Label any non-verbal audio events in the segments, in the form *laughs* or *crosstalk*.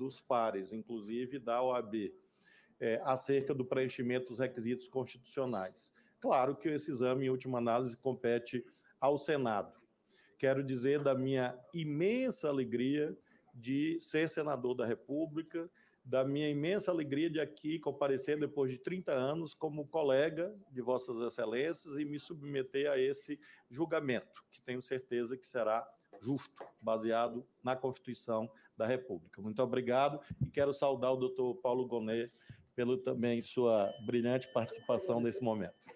dos pares, inclusive da OAB, é, acerca do preenchimento dos requisitos constitucionais. Claro que esse exame, em última análise, compete ao Senado. Quero dizer da minha imensa alegria de ser senador da República, da minha imensa alegria de aqui comparecer depois de 30 anos como colega de Vossas Excelências e me submeter a esse julgamento, que tenho certeza que será justo, baseado na Constituição da República. Muito obrigado e quero saudar o doutor Paulo Gonet pelo também sua brilhante participação nesse momento.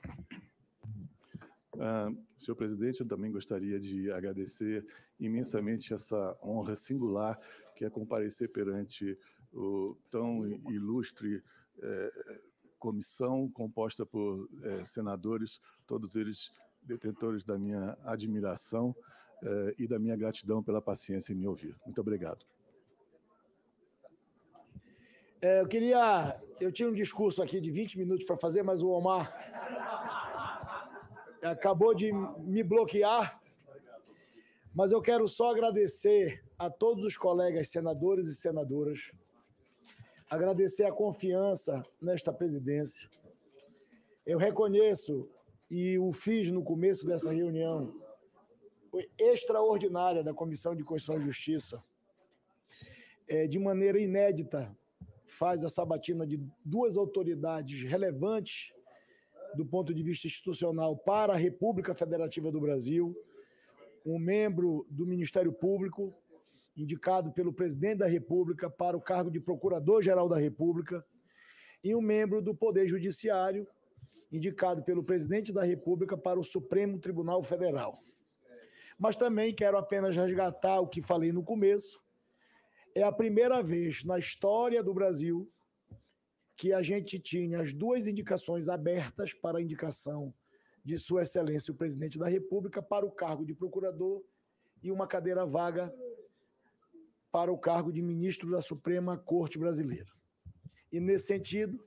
Uh, senhor presidente, eu também gostaria de agradecer imensamente essa honra singular que é comparecer perante o tão ilustre eh, comissão composta por eh, senadores, todos eles detentores da minha admiração eh, e da minha gratidão pela paciência em me ouvir. Muito obrigado. É, eu queria. Eu tinha um discurso aqui de 20 minutos para fazer, mas o Omar acabou de me bloquear. Mas eu quero só agradecer a todos os colegas senadores e senadoras, agradecer a confiança nesta presidência. Eu reconheço, e o fiz no começo dessa reunião, extraordinária da Comissão de Constituição e Justiça, é, de maneira inédita, faz a sabatina de duas autoridades relevantes do ponto de vista institucional para a República Federativa do Brasil, um membro do Ministério Público, indicado pelo presidente da República para o cargo de Procurador-Geral da República, e um membro do Poder Judiciário, indicado pelo presidente da República para o Supremo Tribunal Federal. Mas também quero apenas resgatar o que falei no começo. É a primeira vez na história do Brasil que a gente tinha as duas indicações abertas para a indicação de Sua Excelência o Presidente da República para o cargo de procurador e uma cadeira vaga para o cargo de ministro da Suprema Corte Brasileira. E nesse sentido,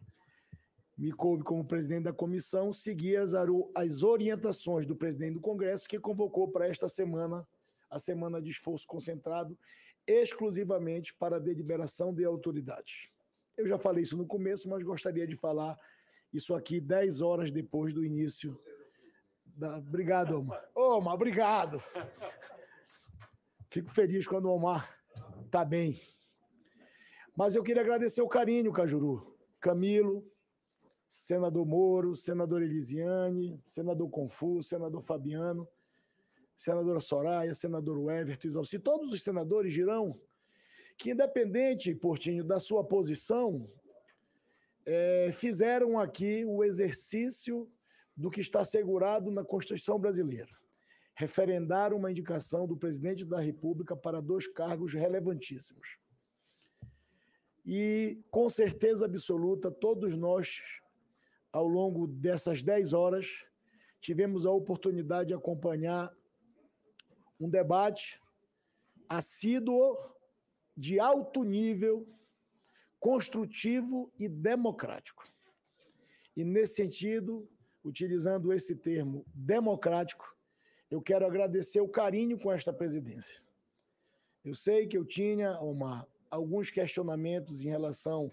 me coube como presidente da comissão seguir as, orientações do presidente do Congresso, que convocou para esta semana a semana de esforço concentrado exclusivamente para deliberação de autoridades. Eu já falei isso no começo, mas gostaria de falar isso aqui 10 horas depois do início. Da... Obrigado, Omar. Omar, obrigado. Fico feliz quando o Omar está bem. Mas eu queria agradecer o carinho, Cajuru. Camilo, senador Moro, senador Elisiane, senador Confuso, senador Fabiano, senadora Soraya, senador Everton, Isalci, todos os senadores dirão que, independente, Portinho, da sua posição, é, fizeram aqui o exercício do que está assegurado na Constituição brasileira. Referendaram uma indicação do presidente da República para dois cargos relevantíssimos. E, com certeza absoluta, todos nós, ao longo dessas dez horas, tivemos a oportunidade de acompanhar um debate assíduo, de alto nível, construtivo e democrático. E, nesse sentido, utilizando esse termo democrático, eu quero agradecer o carinho com esta presidência. Eu sei que eu tinha uma, alguns questionamentos em relação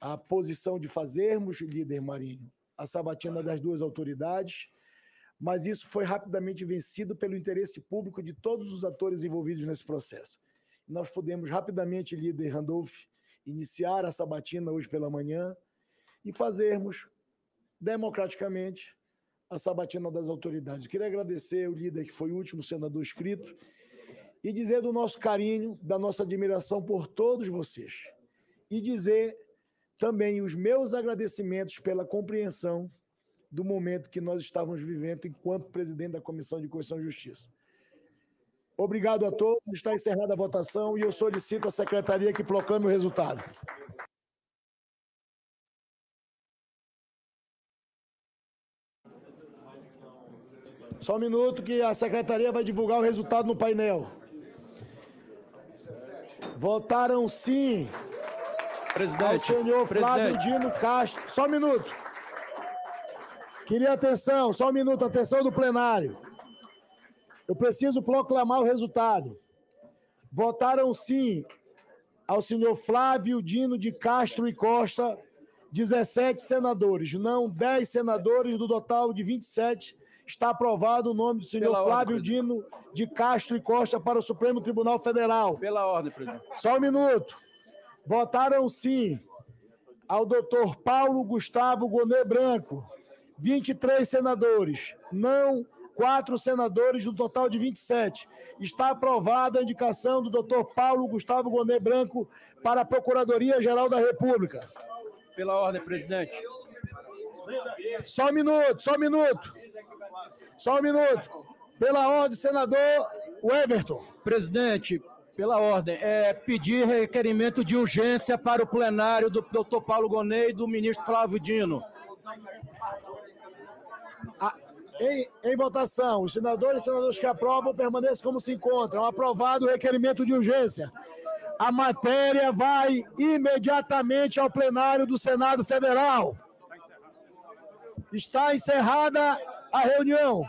à posição de fazermos, líder Marinho, a sabatina das duas autoridades, mas isso foi rapidamente vencido pelo interesse público de todos os atores envolvidos nesse processo. Nós podemos rapidamente, líder Randolph, iniciar a sabatina hoje pela manhã e fazermos democraticamente a sabatina das autoridades. Queria agradecer o líder que foi o último senador escrito e dizer do nosso carinho, da nossa admiração por todos vocês. E dizer também os meus agradecimentos pela compreensão do momento que nós estávamos vivendo enquanto presidente da Comissão de Constituição e Justiça. Obrigado a todos. Está encerrada a votação e eu solicito à secretaria que proclame o resultado. Só um minuto que a secretaria vai divulgar o resultado no painel. Votaram sim. Presidente. Ao senhor Flávio presidente. Dino Castro. Só um minuto. Queria atenção, só um minuto, atenção do plenário. Eu preciso proclamar o resultado. Votaram sim ao senhor Flávio Dino de Castro e Costa, 17 senadores, não 10 senadores, do total de 27. Está aprovado o nome do senhor Pela Flávio ordem, Dino de Castro e Costa para o Supremo Tribunal Federal. Pela ordem, presidente. Só um minuto. Votaram sim ao doutor Paulo Gustavo Gonê Branco, 23 senadores, não quatro senadores, do total de 27. Está aprovada a indicação do doutor Paulo Gustavo Gonê Branco para a Procuradoria-Geral da República. Pela ordem, presidente. Só um minuto, só um minuto. Só um minuto. Pela ordem, senador Everton. Presidente, pela ordem, é pedir requerimento de urgência para o plenário do doutor Paulo Gonê e do ministro Flávio Dino. Em, em, votação, os senadores e senadores que aprovam permanecem como se encontram. Aprovado o requerimento de urgência. A matéria vai imediatamente ao plenário do Senado Federal. Está encerrada a reunião.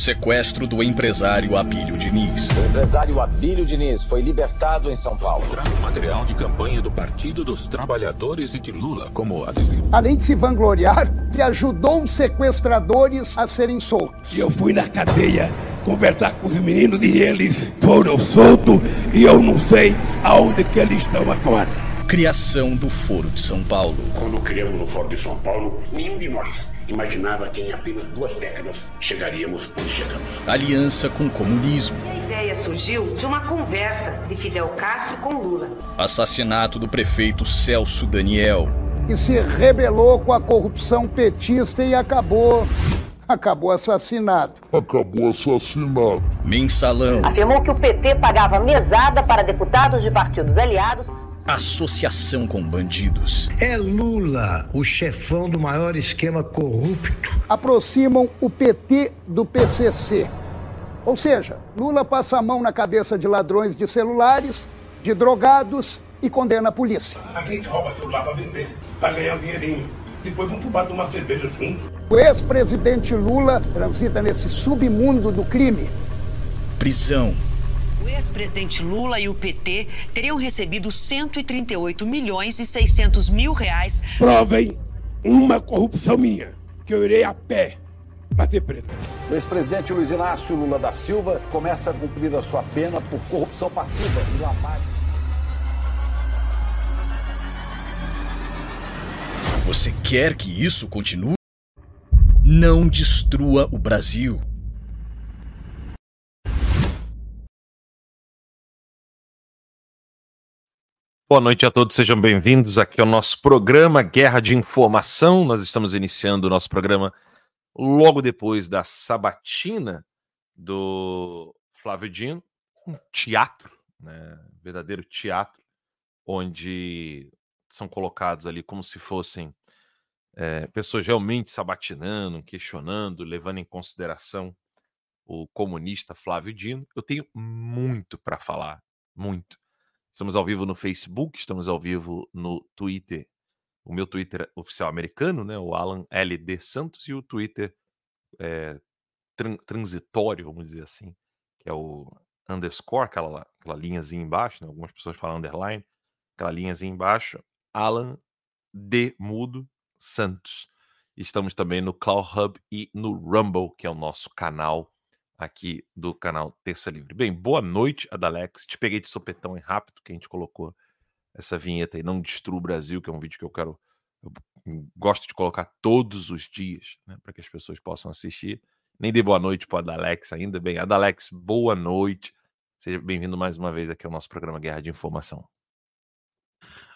Sequestro do empresário Abílio Diniz. O empresário Abílio Diniz foi libertado em São Paulo. Material de campanha do Partido dos Trabalhadores e de Lula como adesivo. Além de se vangloriar, que ajudou os sequestradores a serem soltos. E eu fui na cadeia conversar com os meninos e eles foram soltos e eu não sei aonde que eles estão agora criação do Foro de São Paulo. Quando criamos o Foro de São Paulo, nenhum de nós imaginava que em apenas duas décadas chegaríamos onde chegamos. Aliança com o comunismo. A ideia surgiu de uma conversa de Fidel Castro com Lula. Assassinato do prefeito Celso Daniel. E se rebelou com a corrupção petista e acabou acabou assassinado. Acabou assassinado. Mensalão. Afirmou que o PT pagava mesada para deputados de partidos aliados associação com bandidos. É Lula, o chefão do maior esquema corrupto. Aproximam o PT do PCC. Ou seja, Lula passa a mão na cabeça de ladrões de celulares, de drogados e condena a polícia. A gente rouba celular para vender, para ganhar um dinheirinho. Depois vamos pro bar tomar cerveja junto. O ex-presidente Lula transita nesse submundo do crime. Prisão o ex-presidente Lula e o PT teriam recebido 138 milhões e 600 mil reais. Provem uma corrupção minha, que eu irei a pé bater preto. O ex-presidente Luiz Inácio Lula da Silva começa a cumprir a sua pena por corrupção passiva e lavagem. Você quer que isso continue? Não destrua o Brasil. Boa noite a todos, sejam bem-vindos aqui ao nosso programa Guerra de Informação. Nós estamos iniciando o nosso programa logo depois da sabatina do Flávio Dino, um teatro, né, verdadeiro teatro, onde são colocados ali como se fossem é, pessoas realmente sabatinando, questionando, levando em consideração o comunista Flávio Dino. Eu tenho muito para falar, muito. Estamos ao vivo no Facebook, estamos ao vivo no Twitter. O meu Twitter oficial americano, né? O Alan LD Santos, e o Twitter é, tran transitório, vamos dizer assim, que é o underscore, aquela, aquela linhazinha embaixo, né? algumas pessoas falam underline, aquela linhazinha embaixo, Alan D Mudo Santos. Estamos também no Cloud Hub e no Rumble, que é o nosso canal aqui do canal Terça Livre. Bem, boa noite, Adalex. Te peguei de sopetão em rápido que a gente colocou essa vinheta aí, Não Destrua o Brasil, que é um vídeo que eu quero. Eu gosto de colocar todos os dias, né, para que as pessoas possam assistir. Nem dei boa noite para Adalex ainda. Bem, Adalex, boa noite. Seja bem-vindo mais uma vez aqui ao nosso programa Guerra de Informação.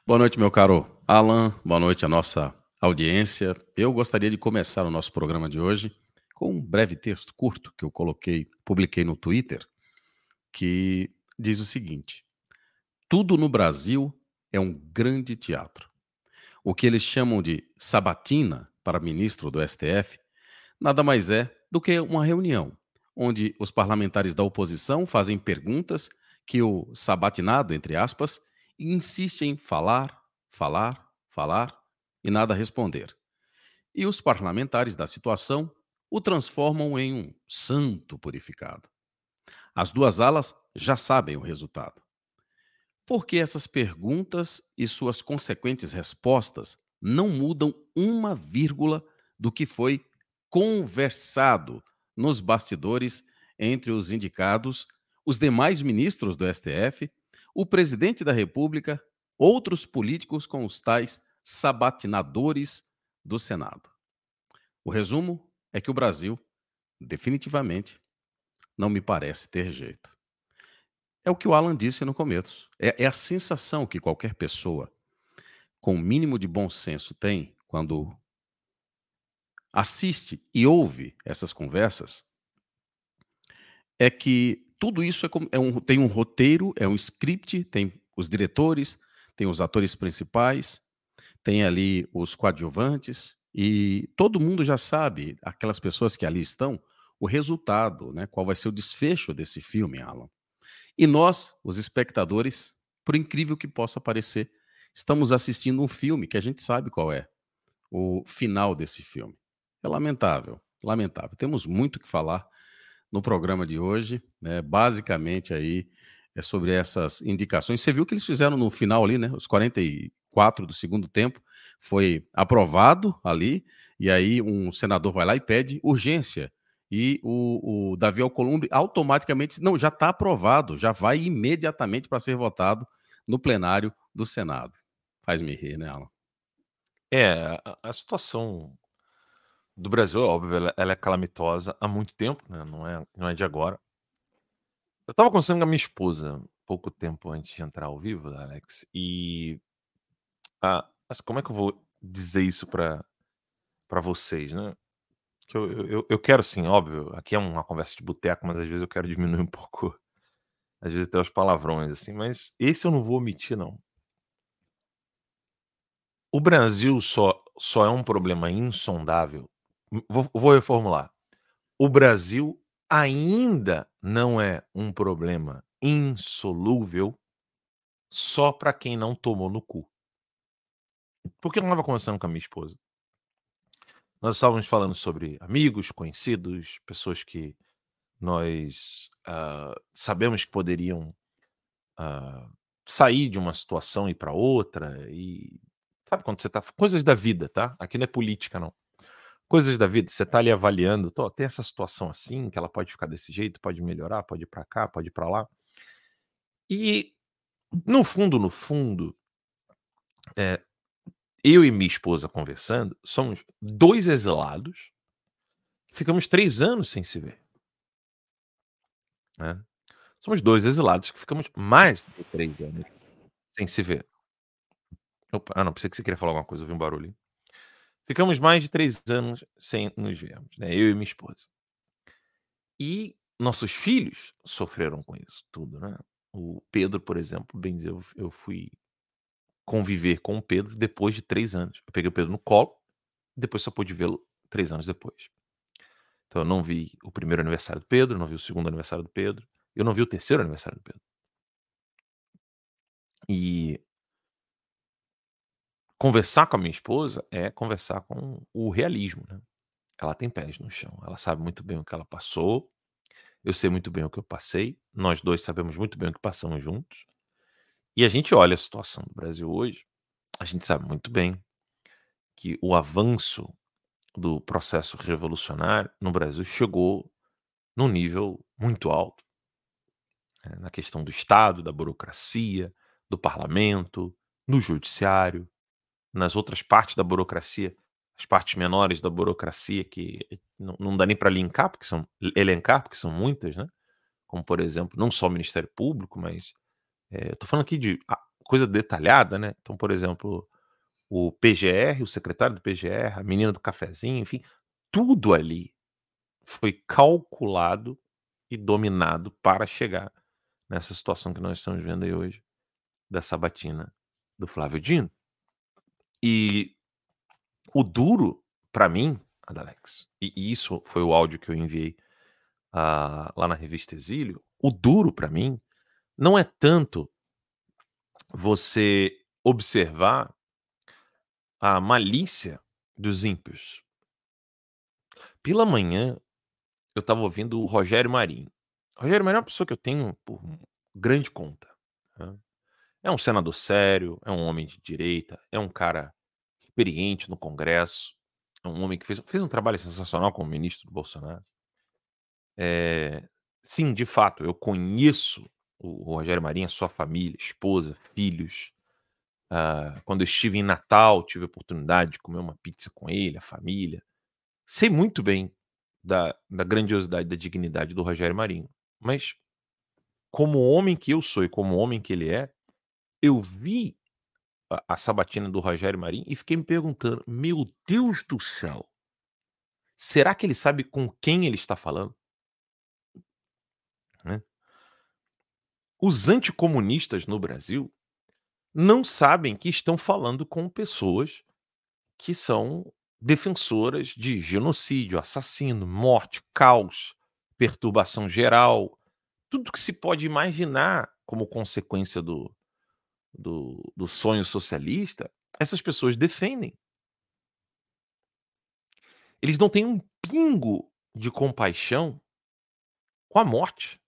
Boa noite, meu caro Alan. Boa noite à nossa audiência. Eu gostaria de começar o nosso programa de hoje com um breve texto curto que eu coloquei, publiquei no Twitter, que diz o seguinte: Tudo no Brasil é um grande teatro. O que eles chamam de sabatina para ministro do STF nada mais é do que uma reunião onde os parlamentares da oposição fazem perguntas que o sabatinado, entre aspas, insiste em falar, falar, falar e nada responder. E os parlamentares da situação o transformam em um santo purificado. As duas alas já sabem o resultado. Porque essas perguntas e suas consequentes respostas não mudam uma vírgula do que foi conversado nos bastidores entre os indicados, os demais ministros do STF, o presidente da República, outros políticos com os tais sabatinadores do Senado. O resumo é que o Brasil, definitivamente, não me parece ter jeito. É o que o Alan disse no começo. É, é a sensação que qualquer pessoa com o mínimo de bom senso tem quando assiste e ouve essas conversas é que tudo isso é, é um, tem um roteiro, é um script, tem os diretores, tem os atores principais, tem ali os coadjuvantes, e todo mundo já sabe, aquelas pessoas que ali estão, o resultado, né? Qual vai ser o desfecho desse filme, Alan. E nós, os espectadores, por incrível que possa parecer, estamos assistindo um filme que a gente sabe qual é o final desse filme. É lamentável, lamentável. Temos muito que falar no programa de hoje, né? Basicamente aí é sobre essas indicações. Você viu que eles fizeram no final ali, né? Os 44 do segundo tempo foi aprovado ali, e aí um senador vai lá e pede urgência. E o, o Davi Alcolumbre automaticamente não, já está aprovado, já vai imediatamente para ser votado no plenário do Senado. Faz-me rir, né, Alan? É, a, a situação do Brasil, óbvio, ela, ela é calamitosa há muito tempo, né? Não é, não é de agora. Eu estava conversando com a minha esposa pouco tempo antes de entrar ao vivo, Alex, e ah, mas como é que eu vou dizer isso para vocês, né? Que eu, eu, eu quero sim, óbvio, aqui é uma conversa de boteco, mas às vezes eu quero diminuir um pouco, às vezes até os palavrões, assim, mas esse eu não vou omitir, não. O Brasil só, só é um problema insondável. Vou, vou reformular. O Brasil ainda não é um problema insolúvel só para quem não tomou no cu. Porque eu estava conversando com a minha esposa. Nós estávamos falando sobre amigos, conhecidos, pessoas que nós uh, sabemos que poderiam uh, sair de uma situação e ir para outra. E sabe quando você tá. Coisas da vida, tá? Aqui não é política, não. Coisas da vida, você está ali avaliando, tô, tem essa situação assim, que ela pode ficar desse jeito, pode melhorar, pode ir para cá, pode ir para lá. E no fundo, no fundo, é, eu e minha esposa conversando, somos dois exilados, ficamos três anos sem se ver. Né? Somos dois exilados que ficamos mais de três anos sem se ver. Opa, ah, não, pensei que você queria falar alguma coisa, eu vi um barulho. Ficamos mais de três anos sem nos vermos, né? Eu e minha esposa. E nossos filhos sofreram com isso tudo, né? O Pedro, por exemplo, bem dizer, eu fui conviver com o Pedro depois de três anos. Eu peguei o Pedro no colo, depois só pude vê-lo três anos depois. Então eu não vi o primeiro aniversário do Pedro, não vi o segundo aniversário do Pedro, eu não vi o terceiro aniversário do Pedro. E conversar com a minha esposa é conversar com o realismo, né? Ela tem pés no chão, ela sabe muito bem o que ela passou, eu sei muito bem o que eu passei, nós dois sabemos muito bem o que passamos juntos. E a gente olha a situação do Brasil hoje, a gente sabe muito bem que o avanço do processo revolucionário no Brasil chegou num nível muito alto. Né, na questão do Estado, da burocracia, do parlamento, do judiciário, nas outras partes da burocracia, as partes menores da burocracia que não, não dá nem para elencar, porque são muitas, né? Como por exemplo, não só o Ministério Público, mas é, eu tô falando aqui de coisa detalhada, né? Então, por exemplo, o PGR, o secretário do PGR, a menina do cafezinho, enfim, tudo ali foi calculado e dominado para chegar nessa situação que nós estamos vendo aí hoje, da sabatina do Flávio Dino. E o duro, para mim, Adalex, e isso foi o áudio que eu enviei uh, lá na revista Exílio, o duro para mim não é tanto você observar a malícia dos ímpios. pela manhã, eu estava ouvindo o Rogério Marinho. Rogério Marinho é uma pessoa que eu tenho por grande conta. né? É um senador sério, é um homem de direita, é um cara experiente no Congresso, é um homem que fez, fez um trabalho sensacional como ministro do Bolsonaro. É, sim, de fato, eu conheço o Rogério Marinho, a sua família, esposa, filhos. Ah, quando eu estive em Natal, tive a oportunidade de comer uma pizza com ele, a família. Sei muito bem da, da grandiosidade, da dignidade do Rogério Marinho. Mas, como homem que eu sou e como homem que ele é, eu vi a, a sabatina do Rogério Marinho e fiquei me perguntando: meu Deus do céu, será que ele sabe com quem ele está falando? Né? Os anticomunistas no Brasil não sabem que estão falando com pessoas que são defensoras de genocídio, assassino, morte, caos, perturbação geral, tudo que se pode imaginar como consequência do, do, do sonho socialista, essas pessoas defendem. Eles não têm um pingo de compaixão com a morte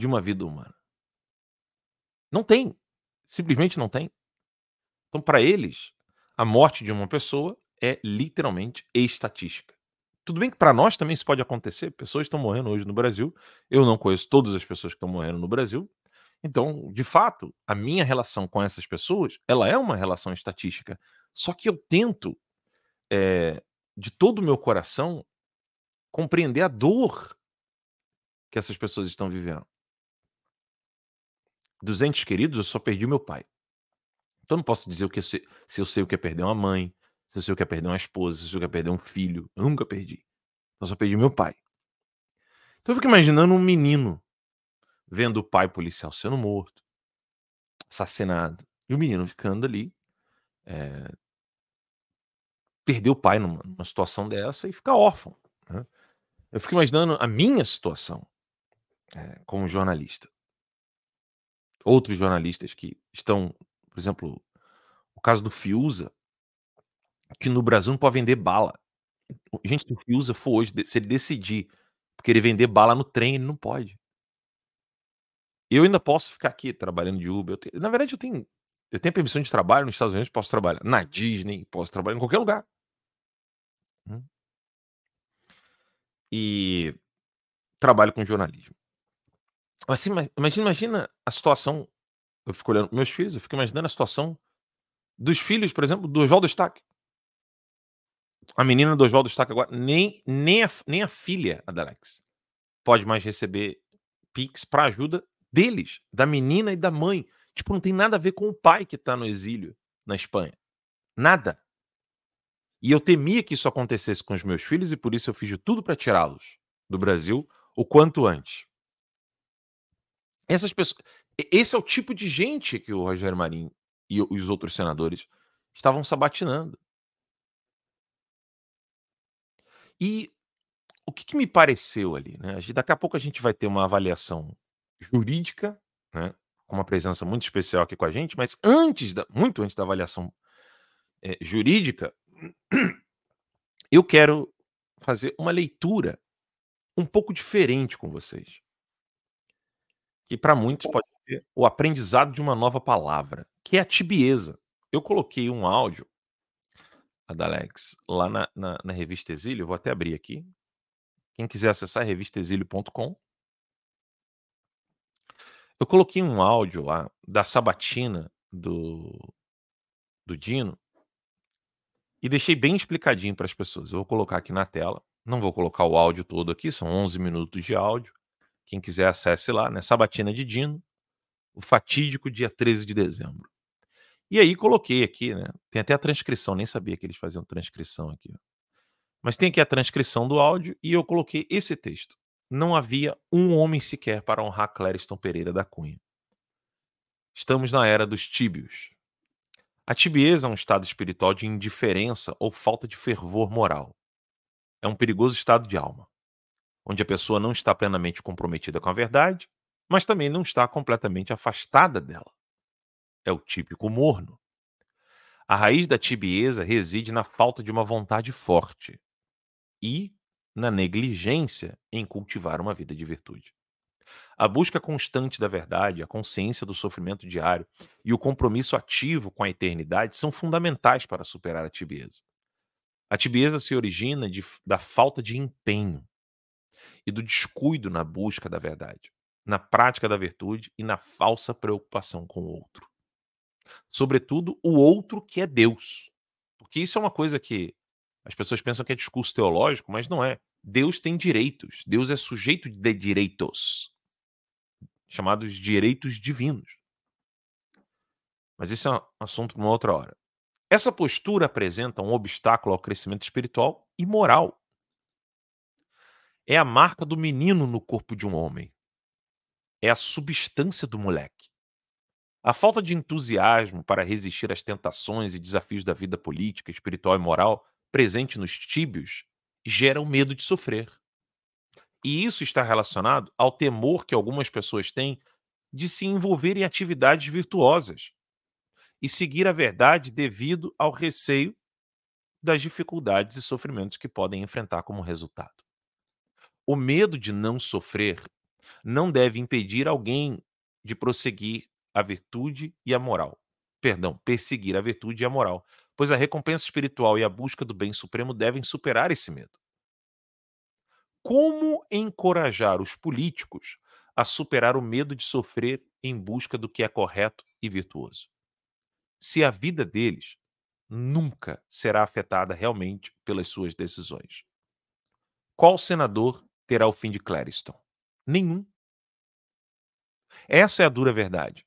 de uma vida humana. Não tem. Simplesmente não tem. Então, para eles, a morte de uma pessoa é literalmente estatística. Tudo bem que para nós também isso pode acontecer. Pessoas estão morrendo hoje no Brasil. Eu não conheço todas as pessoas que estão morrendo no Brasil. Então, de fato, a minha relação com essas pessoas, ela é uma relação estatística. Só que eu tento, é, de todo o meu coração, compreender a dor que essas pessoas estão vivendo. Dos entes queridos, eu só perdi meu pai. Então eu não posso dizer o que se, se eu sei o que é perder uma mãe, se eu sei o que é perder uma esposa, se eu sei o que é perder um filho. Eu nunca perdi. Eu só perdi meu pai. Então eu fico imaginando um menino vendo o pai policial sendo morto, assassinado, e o menino ficando ali, é, perder o pai numa, numa, situação dessa e ficar órfão. Né? Eu fico imaginando a minha situação é, como jornalista. Outros jornalistas que estão, por exemplo, o caso do Fiuza, que no Brasil não pode vender bala. Gente, se o Fiuza for hoje, se ele decidir querer vender bala no trem, ele não pode. Eu ainda posso ficar aqui trabalhando de Uber. Tenho, na verdade, eu tenho, eu tenho permissão de trabalho nos Estados Unidos, posso trabalhar na Disney, posso trabalhar em qualquer lugar. Hum. E trabalho com jornalismo. Assim, imagina, imagina a situação. Eu fico olhando meus filhos, eu fico imaginando a situação dos filhos, por exemplo, do Oswaldo Stack. A menina do Oswaldo Stack agora, nem, nem, a, nem a filha, a da Alex, pode mais receber Pix para ajuda deles, da menina e da mãe. Tipo, não tem nada a ver com o pai que tá no exílio na Espanha. Nada. E eu temia que isso acontecesse com os meus filhos e por isso eu fiz de tudo para tirá-los do Brasil o quanto antes. Essas pessoas, esse é o tipo de gente que o Rogério Marinho e os outros senadores estavam sabatinando. E o que, que me pareceu ali, né? Daqui a pouco a gente vai ter uma avaliação jurídica, né, com uma presença muito especial aqui com a gente, mas antes da, muito antes da avaliação é, jurídica, *clears throat* eu quero fazer uma leitura um pouco diferente com vocês. Que para muitos pode ser o aprendizado de uma nova palavra, que é a tibieza. Eu coloquei um áudio, a Alex, lá na, na, na revista Exílio, vou até abrir aqui. Quem quiser acessar revistaexílio.com, eu coloquei um áudio lá da sabatina do, do Dino e deixei bem explicadinho para as pessoas. Eu vou colocar aqui na tela. Não vou colocar o áudio todo aqui, são 11 minutos de áudio. Quem quiser acesse lá, né? Sabatina de Dino, o fatídico dia 13 de dezembro. E aí coloquei aqui, né? Tem até a transcrição, nem sabia que eles faziam transcrição aqui. Mas tem aqui a transcrição do áudio e eu coloquei esse texto não havia um homem sequer para honrar Clériston Pereira da Cunha. Estamos na era dos tíbios. A tibieza é um estado espiritual de indiferença ou falta de fervor moral. É um perigoso estado de alma, onde a pessoa não está plenamente comprometida com a verdade, mas também não está completamente afastada dela. É o típico morno. A raiz da tibieza reside na falta de uma vontade forte e na negligência em cultivar uma vida de virtude. A busca constante da verdade, a consciência do sofrimento diário e o compromisso ativo com a eternidade são fundamentais para superar a tibieza. A tibieza se origina de, da falta de empenho e do descuido na busca da verdade, na prática da virtude e na falsa preocupação com o outro. Sobretudo, o outro que é Deus. Porque isso é uma coisa que as pessoas pensam que é discurso teológico, mas não é. Deus tem direitos. Deus é sujeito de direitos, chamados direitos divinos. Mas isso é um assunto para uma outra hora. Essa postura apresenta um obstáculo ao crescimento espiritual e moral. É a marca do menino no corpo de um homem. É a substância do moleque. A falta de entusiasmo para resistir às tentações e desafios da vida política, espiritual e moral presente nos tíbios gera o medo de sofrer. E isso está relacionado ao temor que algumas pessoas têm de se envolver em atividades virtuosas e seguir a verdade devido ao receio das dificuldades e sofrimentos que podem enfrentar como resultado. O medo de não sofrer não deve impedir alguém de prosseguir a virtude e a moral. Perdão, perseguir a virtude e a moral, pois a recompensa espiritual e a busca do bem supremo devem superar esse medo. Como encorajar os políticos a superar o medo de sofrer em busca do que é correto e virtuoso? Se a vida deles nunca será afetada realmente pelas suas decisões. Qual senador terá o fim de Clariston? Nenhum. Essa é a dura verdade.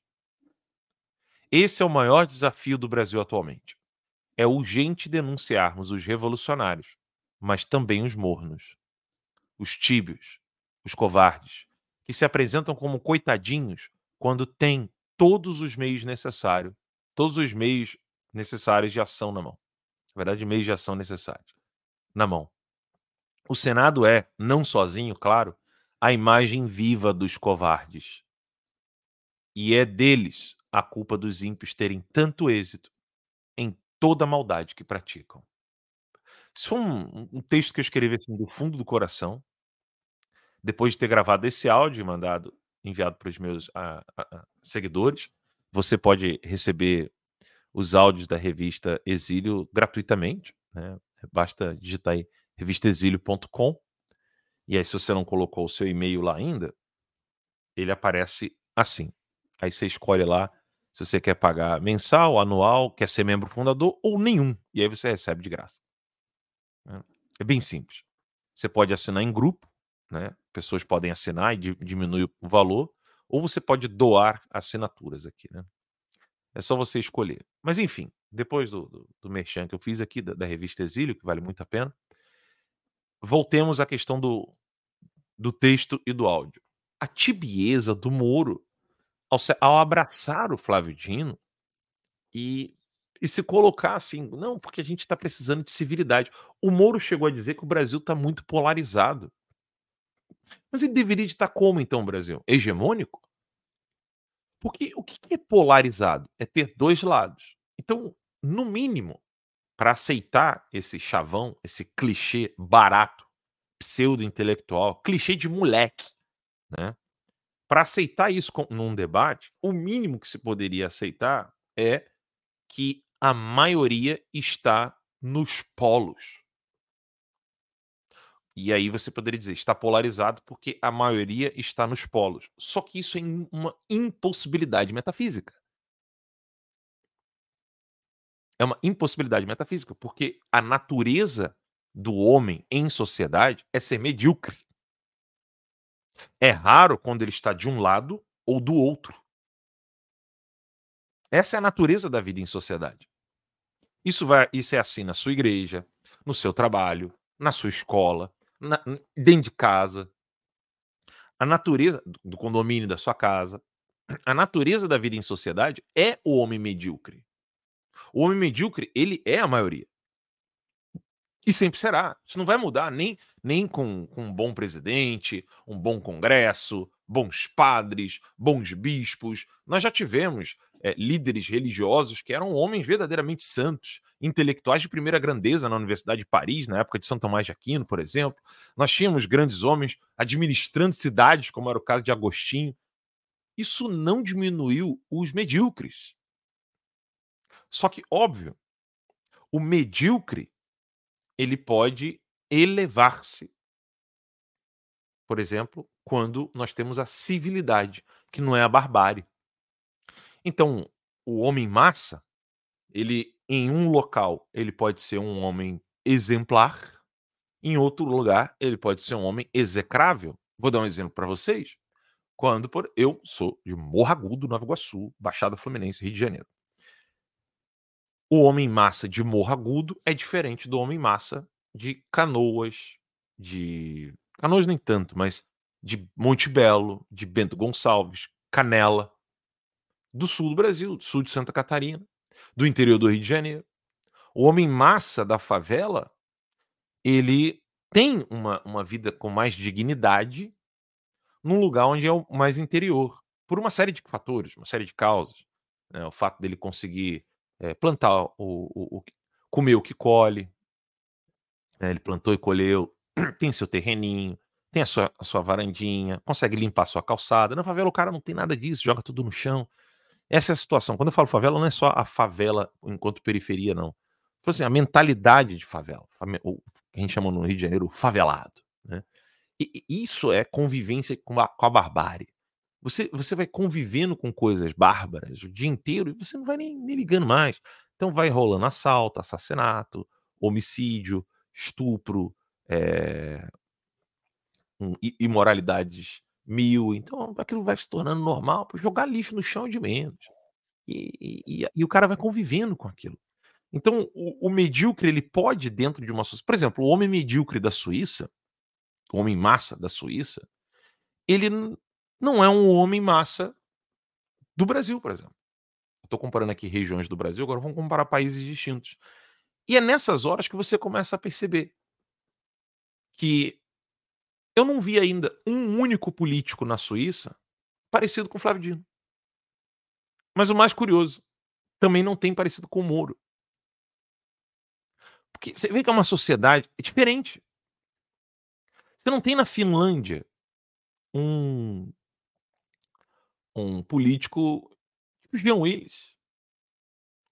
Esse é o maior desafio do Brasil atualmente. É urgente denunciarmos os revolucionários, mas também os mornos, os tíbios, os covardes, que se apresentam como coitadinhos quando têm todos os meios necessários, todos os meios necessários de ação na mão. Na verdade, meios de ação necessários na mão. O Senado é, não sozinho, claro, a imagem viva dos covardes. E é deles a culpa dos ímpios terem tanto êxito em toda a maldade que praticam. Isso foi um, um texto que eu escrevi assim, do fundo do coração, depois de ter gravado esse áudio e mandado, enviado para os meus a, a, seguidores. Você pode receber os áudios da revista Exílio gratuitamente. Né? Basta digitar aí revistaexílio.com. E aí, se você não colocou o seu e-mail lá ainda, ele aparece assim. Aí você escolhe lá se você quer pagar mensal, anual, quer ser membro fundador ou nenhum. E aí você recebe de graça. Né? É bem simples. Você pode assinar em grupo, né? Pessoas podem assinar e diminuir o valor, ou você pode doar assinaturas aqui, né? É só você escolher. Mas enfim, depois do, do, do merchan que eu fiz aqui, da, da revista Exílio, que vale muito a pena, voltemos à questão do, do texto e do áudio. A tibieza do Moro ao, ao abraçar o Flávio Dino e, e se colocar assim, não, porque a gente está precisando de civilidade. O Moro chegou a dizer que o Brasil está muito polarizado. Mas ele deveria estar como então o Brasil? Hegemônico? Porque o que é polarizado? É ter dois lados. Então, no mínimo, para aceitar esse chavão, esse clichê barato, pseudo-intelectual, clichê de moleque, né? Para aceitar isso num debate, o mínimo que se poderia aceitar é que a maioria está nos polos. E aí você poderia dizer, está polarizado porque a maioria está nos polos. Só que isso é uma impossibilidade metafísica. É uma impossibilidade metafísica, porque a natureza do homem em sociedade é ser medíocre. É raro quando ele está de um lado ou do outro. Essa é a natureza da vida em sociedade. Isso, vai, isso é assim na sua igreja, no seu trabalho, na sua escola, na, dentro de casa. A natureza do condomínio da sua casa, a natureza da vida em sociedade é o homem medíocre. O homem medíocre, ele é a maioria. E sempre será. Isso não vai mudar nem, nem com, com um bom presidente, um bom congresso, bons padres, bons bispos. Nós já tivemos é, líderes religiosos que eram homens verdadeiramente santos, intelectuais de primeira grandeza na Universidade de Paris, na época de São Tomás de Aquino, por exemplo. Nós tínhamos grandes homens administrando cidades, como era o caso de Agostinho. Isso não diminuiu os medíocres. Só que, óbvio, o medíocre ele pode elevar-se. Por exemplo, quando nós temos a civilidade, que não é a barbárie. Então, o homem massa, ele em um local, ele pode ser um homem exemplar, em outro lugar, ele pode ser um homem execrável. Vou dar um exemplo para vocês. Quando por eu sou de Morro Agudo, Nova Iguaçu, Baixada Fluminense, Rio de Janeiro. O homem massa de Morro Agudo é diferente do homem massa de Canoas, de Canoas nem tanto, mas de Monte Belo, de Bento Gonçalves, Canela, do sul do Brasil, do sul de Santa Catarina, do interior do Rio de Janeiro. O homem massa da favela, ele tem uma, uma vida com mais dignidade num lugar onde é o mais interior, por uma série de fatores, uma série de causas. Né? O fato dele conseguir é, plantar o, o, o, comer o que colhe, né? ele plantou e colheu, *clears throat* tem seu terreninho, tem a sua, a sua varandinha, consegue limpar a sua calçada. Na favela o cara não tem nada disso, joga tudo no chão. Essa é a situação. Quando eu falo favela, não é só a favela enquanto periferia, não. Tipo assim, a mentalidade de favela. O que a gente chama no Rio de Janeiro favelado. Né? E isso é convivência com a, com a barbárie. Você, você vai convivendo com coisas bárbaras o dia inteiro e você não vai nem, nem ligando mais. Então vai rolando assalto, assassinato, homicídio, estupro, é, um, imoralidades mil. Então aquilo vai se tornando normal. Jogar lixo no chão é de menos. E, e, e, o cara vai convivendo com aquilo. Então, o, o, medíocre, ele pode, dentro de uma. Por exemplo, o homem medíocre da Suíça, o homem massa da Suíça, ele não é um homem massa do Brasil, por exemplo. Estou comparando aqui regiões do Brasil, agora vamos comparar países distintos. E é nessas horas que você começa a perceber que eu não vi ainda um único político na Suíça parecido com Flávio Dino. Mas o mais curioso, também não tem parecido com o Moro. Porque você vê que é uma sociedade diferente. Você não tem na Finlândia um um político tipo Jean Willis.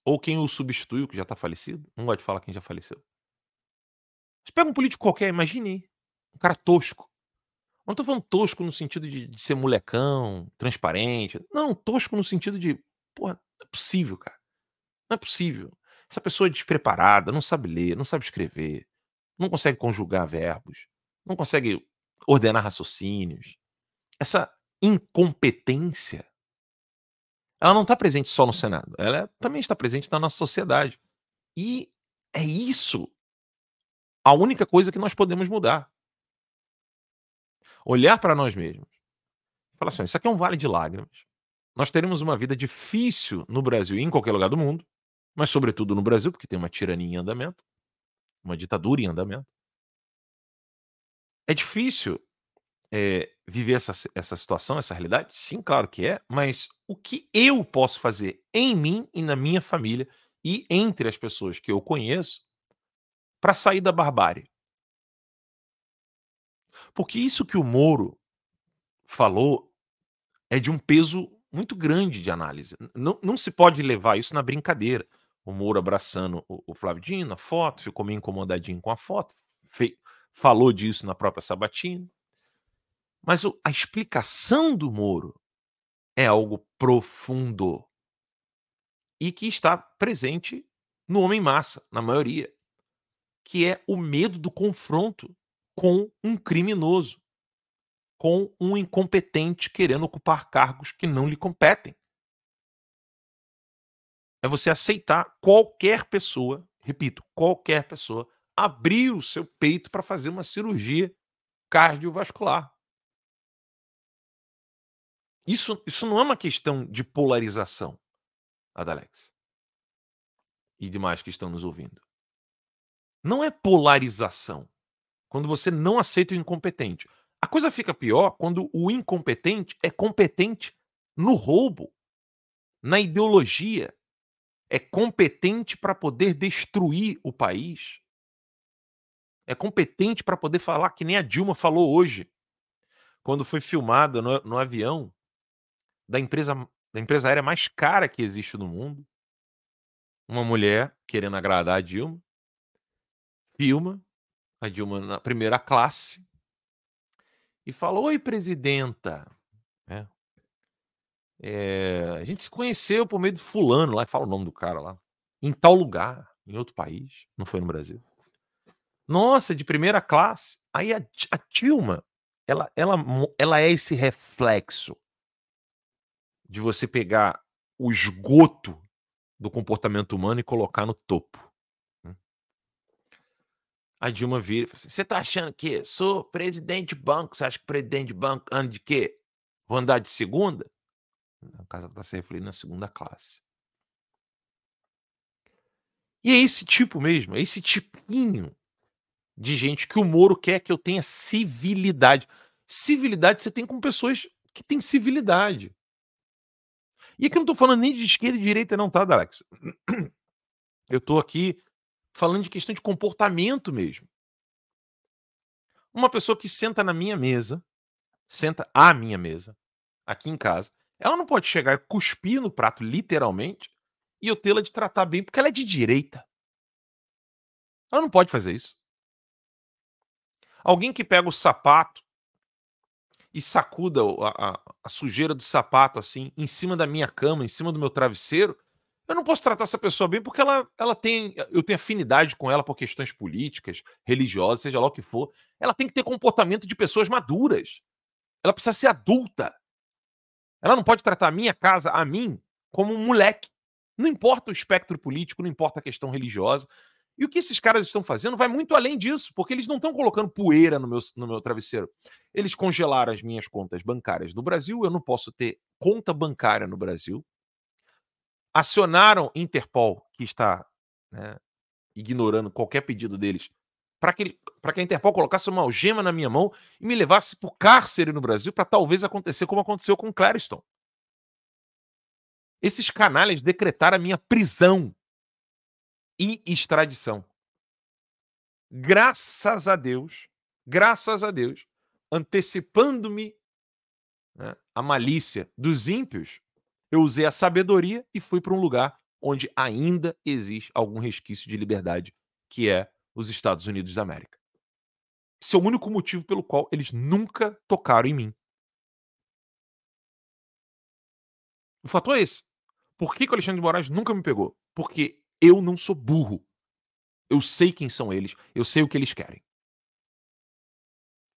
Ou quem o substituiu, que já está falecido. Não gosto de falar quem já faleceu. Você pega um político qualquer, imagine. Um cara tosco. Não tô falando tosco no sentido de, de ser molecão, transparente. Não, tosco no sentido de, porra, não é possível, cara. Não é possível. Essa pessoa é despreparada, não sabe ler, não sabe escrever, não consegue conjugar verbos, não consegue ordenar raciocínios. Essa incompetência, ela não está presente só no Senado, ela também está presente na nossa sociedade. E é isso a única coisa que nós podemos mudar olhar para nós mesmos e falar assim: isso aqui é um vale de lágrimas. Nós teremos uma vida difícil no Brasil e em qualquer lugar do mundo, mas sobretudo no Brasil, porque tem uma tirania em andamento, uma ditadura em andamento. É difícil é, viver essa, essa situação, essa realidade? Sim, claro que é, mas o que eu posso fazer em mim e na minha família e entre as pessoas que eu conheço para sair da barbárie? Porque isso que o Moro falou é de um peso muito grande de análise. Não, não se pode levar isso na brincadeira. O Moro abraçando o, o Flávio Dino, na foto, ficou meio incomodadinho com a foto, fei, falou disso na própria Sabatina. Mas a explicação do Moro é algo profundo e que está presente no homem massa, na maioria, que é o medo do confronto com um criminoso, com um incompetente querendo ocupar cargos que não lhe competem. É você aceitar qualquer pessoa, repito, qualquer pessoa, abrir o seu peito para fazer uma cirurgia cardiovascular. Isso, isso não é uma questão de polarização, Adalex. E demais que estão nos ouvindo. Não é polarização. Quando você não aceita o incompetente. A coisa fica pior quando o incompetente é competente no roubo, na ideologia, é competente para poder destruir o país. É competente para poder falar que nem a Dilma falou hoje, quando foi filmada no, no avião da empresa, da empresa aérea mais cara que existe no mundo. Uma mulher querendo agradar a Dilma, filma a Dilma na primeira classe e fala: Oi, presidenta. É. É, a gente se conheceu por meio de fulano lá, fala o nome do cara lá, em tal lugar, em outro país, não foi no Brasil. Nossa, de primeira classe. Aí a, a Dilma, ela, ela, ela é esse reflexo de você pegar o esgoto do comportamento humano e colocar no topo. Hum. A Dilma vira e fala assim: Você tá achando que sou presidente de banco? Você acha que presidente de banco anda de quê? Vou andar de segunda? No caso, está se referindo na segunda classe. E é esse tipo mesmo, é esse tipinho de gente que o Moro quer que eu tenha civilidade. Civilidade você tem com pessoas que têm civilidade. E aqui eu não estou falando nem de esquerda e direita, não, tá, Alex? Eu estou aqui falando de questão de comportamento mesmo. Uma pessoa que senta na minha mesa, senta à minha mesa, aqui em casa, ela não pode chegar e cuspir no prato, literalmente, e eu tê-la de tratar bem, porque ela é de direita. Ela não pode fazer isso. Alguém que pega o sapato e sacuda a, a, a, sujeira do sapato assim em cima da minha cama, em cima do meu travesseiro, eu não posso tratar essa pessoa bem porque ela, ela tem, eu tenho afinidade com ela por questões políticas, religiosas, seja lá o que for. Ela tem que ter comportamento de pessoas maduras. Ela precisa ser adulta. Ela não pode tratar a minha casa, a mim, como um moleque. Não importa o espectro político, não importa a questão religiosa. E o que esses caras estão fazendo vai muito além disso, porque eles não estão colocando poeira no meu, no meu travesseiro. Eles congelaram as minhas contas bancárias no Brasil, eu não posso ter conta bancária no Brasil. Acionaram Interpol, que está né, ignorando qualquer pedido deles, para que, que a Interpol colocasse uma algema na minha mão e me levasse para o cárcere no Brasil para talvez acontecer como aconteceu com Clariston. Esses canalhas decretaram a minha prisão e extradição. Graças a Deus, graças a Deus, antecipando-me né, a malícia dos ímpios, eu usei a sabedoria e fui para um lugar onde ainda existe algum resquício de liberdade, que é os Estados Unidos da América. Esse é o único motivo pelo qual eles nunca tocaram em mim. O fato é esse. Por que, que o Alexandre de Moraes nunca me pegou? Porque eu não sou burro. Eu sei quem são eles, eu sei o que eles querem.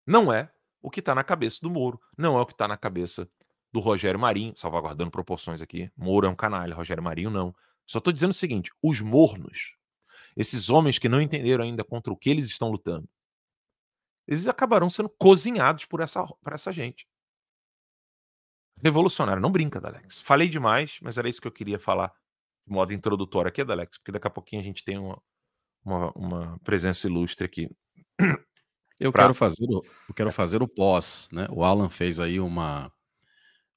Não é o que está na cabeça do Moro, não é o que está na cabeça do Rogério Marinho, salvaguardando proporções aqui. Moro é um canalha, Rogério Marinho não. Só estou dizendo o seguinte: os mornos esses homens que não entenderam ainda contra o que eles estão lutando, eles acabarão sendo cozinhados por essa, por essa gente. Revolucionário, não brinca, Dalex. Falei demais, mas era isso que eu queria falar de modo introdutório aqui, Dalex, porque daqui a pouquinho a gente tem uma, uma, uma presença ilustre aqui. *clears throat* Eu pra... quero fazer o, eu quero fazer o pós, né? O Alan fez aí uma,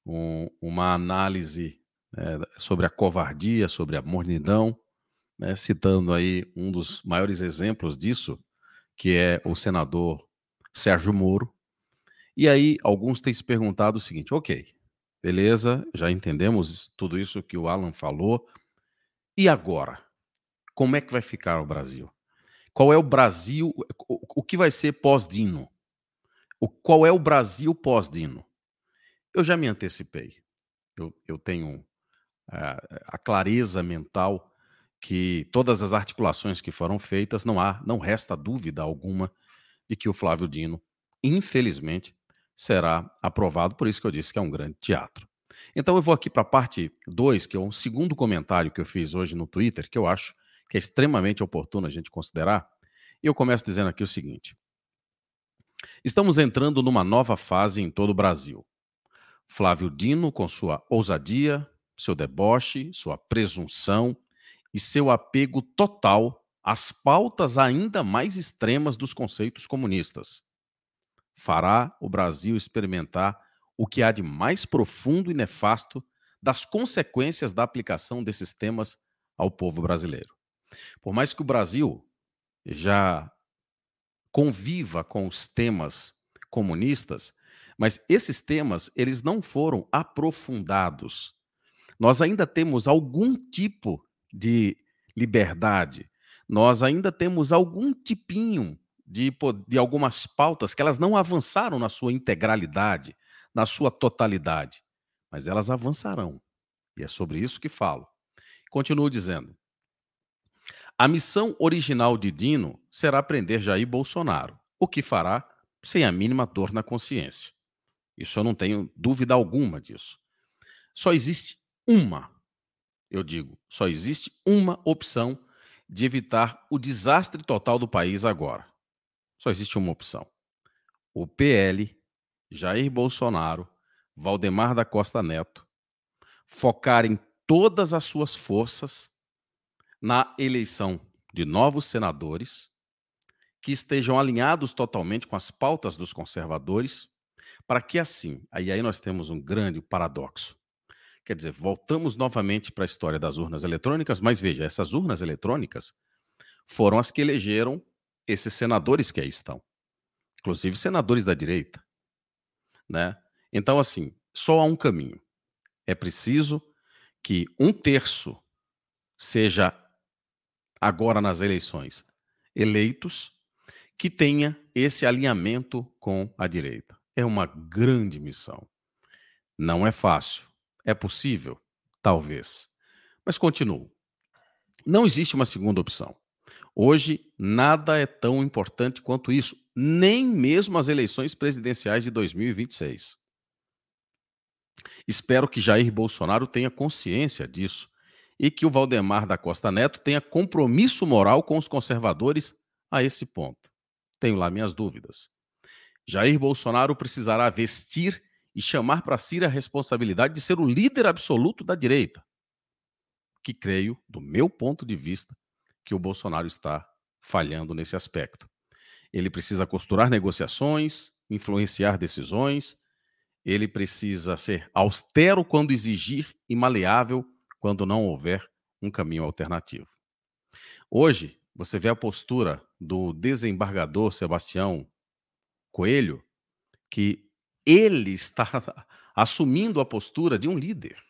um, uma análise né, sobre a covardia, sobre a mornidão, né, citando aí um dos maiores exemplos disso, que é o senador Sérgio Moro. E aí, alguns têm se perguntado o seguinte: ok, beleza, já entendemos tudo isso que o Alan falou. E agora? Como é que vai ficar o Brasil? Qual é o Brasil? O que vai ser pós-Dino? Qual é o Brasil pós-Dino? Eu já me antecipei. Eu, eu tenho a, eh, a clareza mental que todas as articulações que foram feitas, não há, não resta dúvida alguma de que o Flávio Dino, infelizmente, será aprovado, por isso que eu disse que é um grande teatro. Então eu vou aqui para a parte 2, que é um segundo comentário que eu fiz hoje no Twitter, que eu acho que é extremamente oportuno a gente considerar. E eu começo dizendo aqui o seguinte: Estamos entrando numa nova fase em todo o Brasil. Flávio Dino, com sua ousadia, seu deboche, sua presunção, e seu apego total às pautas ainda mais extremas dos conceitos comunistas. fará o Brasil experimentar o que há de mais profundo e nefasto das consequências da aplicação desses temas ao povo brasileiro. Por mais que o Brasil já conviva com os temas comunistas, mas esses temas eles não foram aprofundados. Nós ainda temos algum tipo de liberdade, nós ainda temos algum tipinho de, de algumas pautas que elas não avançaram na sua integralidade, na sua totalidade, mas elas avançarão. E é sobre isso que falo. Continuo dizendo: a missão original de Dino será prender Jair Bolsonaro, o que fará sem a mínima dor na consciência. Isso eu não tenho dúvida alguma disso. Só existe uma, eu digo, só existe uma opção de evitar o desastre total do país agora. Só existe uma opção. O PL, Jair Bolsonaro, Valdemar da Costa Neto, focarem todas as suas forças na eleição de novos senadores que estejam alinhados totalmente com as pautas dos conservadores, para que assim, aí, aí nós temos um grande paradoxo. Quer dizer, voltamos novamente para a história das urnas eletrônicas, mas veja, essas urnas eletrônicas foram as que elegeram esses senadores que aí estão, inclusive senadores da direita, né? Então, assim, só há um caminho. É preciso que um terço seja agora nas eleições, eleitos que tenha esse alinhamento com a direita. É uma grande missão. Não é fácil. É possível? Talvez. Mas continuo. Não existe uma segunda opção. Hoje, nada é tão importante quanto isso, nem mesmo as eleições presidenciais de 2026. Espero que Jair Bolsonaro tenha consciência disso e que o Valdemar da Costa Neto tenha compromisso moral com os conservadores a esse ponto. Tenho lá minhas dúvidas. Jair Bolsonaro precisará vestir e chamar para si a responsabilidade de ser o líder absoluto da direita, que creio, do meu ponto de vista, que o Bolsonaro está falhando nesse aspecto. Ele precisa costurar negociações, influenciar decisões, ele precisa ser austero quando exigir e maleável quando não houver um caminho alternativo. Hoje, você vê a postura do desembargador Sebastião Coelho, que ele está *laughs* assumindo a postura de um líder.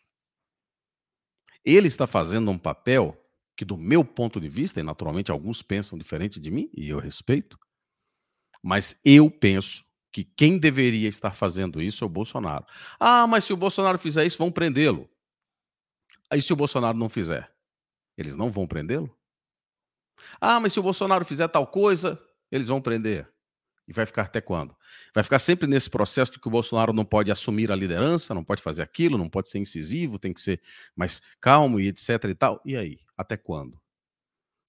Ele está fazendo um papel que, do meu ponto de vista, e naturalmente alguns pensam diferente de mim, e eu respeito, mas eu penso que quem deveria estar fazendo isso é o Bolsonaro. Ah, mas se o Bolsonaro fizer isso, vão prendê-lo. Aí se o Bolsonaro não fizer, eles não vão prendê-lo? Ah, mas se o Bolsonaro fizer tal coisa, eles vão prender. E vai ficar até quando? Vai ficar sempre nesse processo de que o Bolsonaro não pode assumir a liderança, não pode fazer aquilo, não pode ser incisivo, tem que ser mais calmo e etc e tal. E aí? Até quando?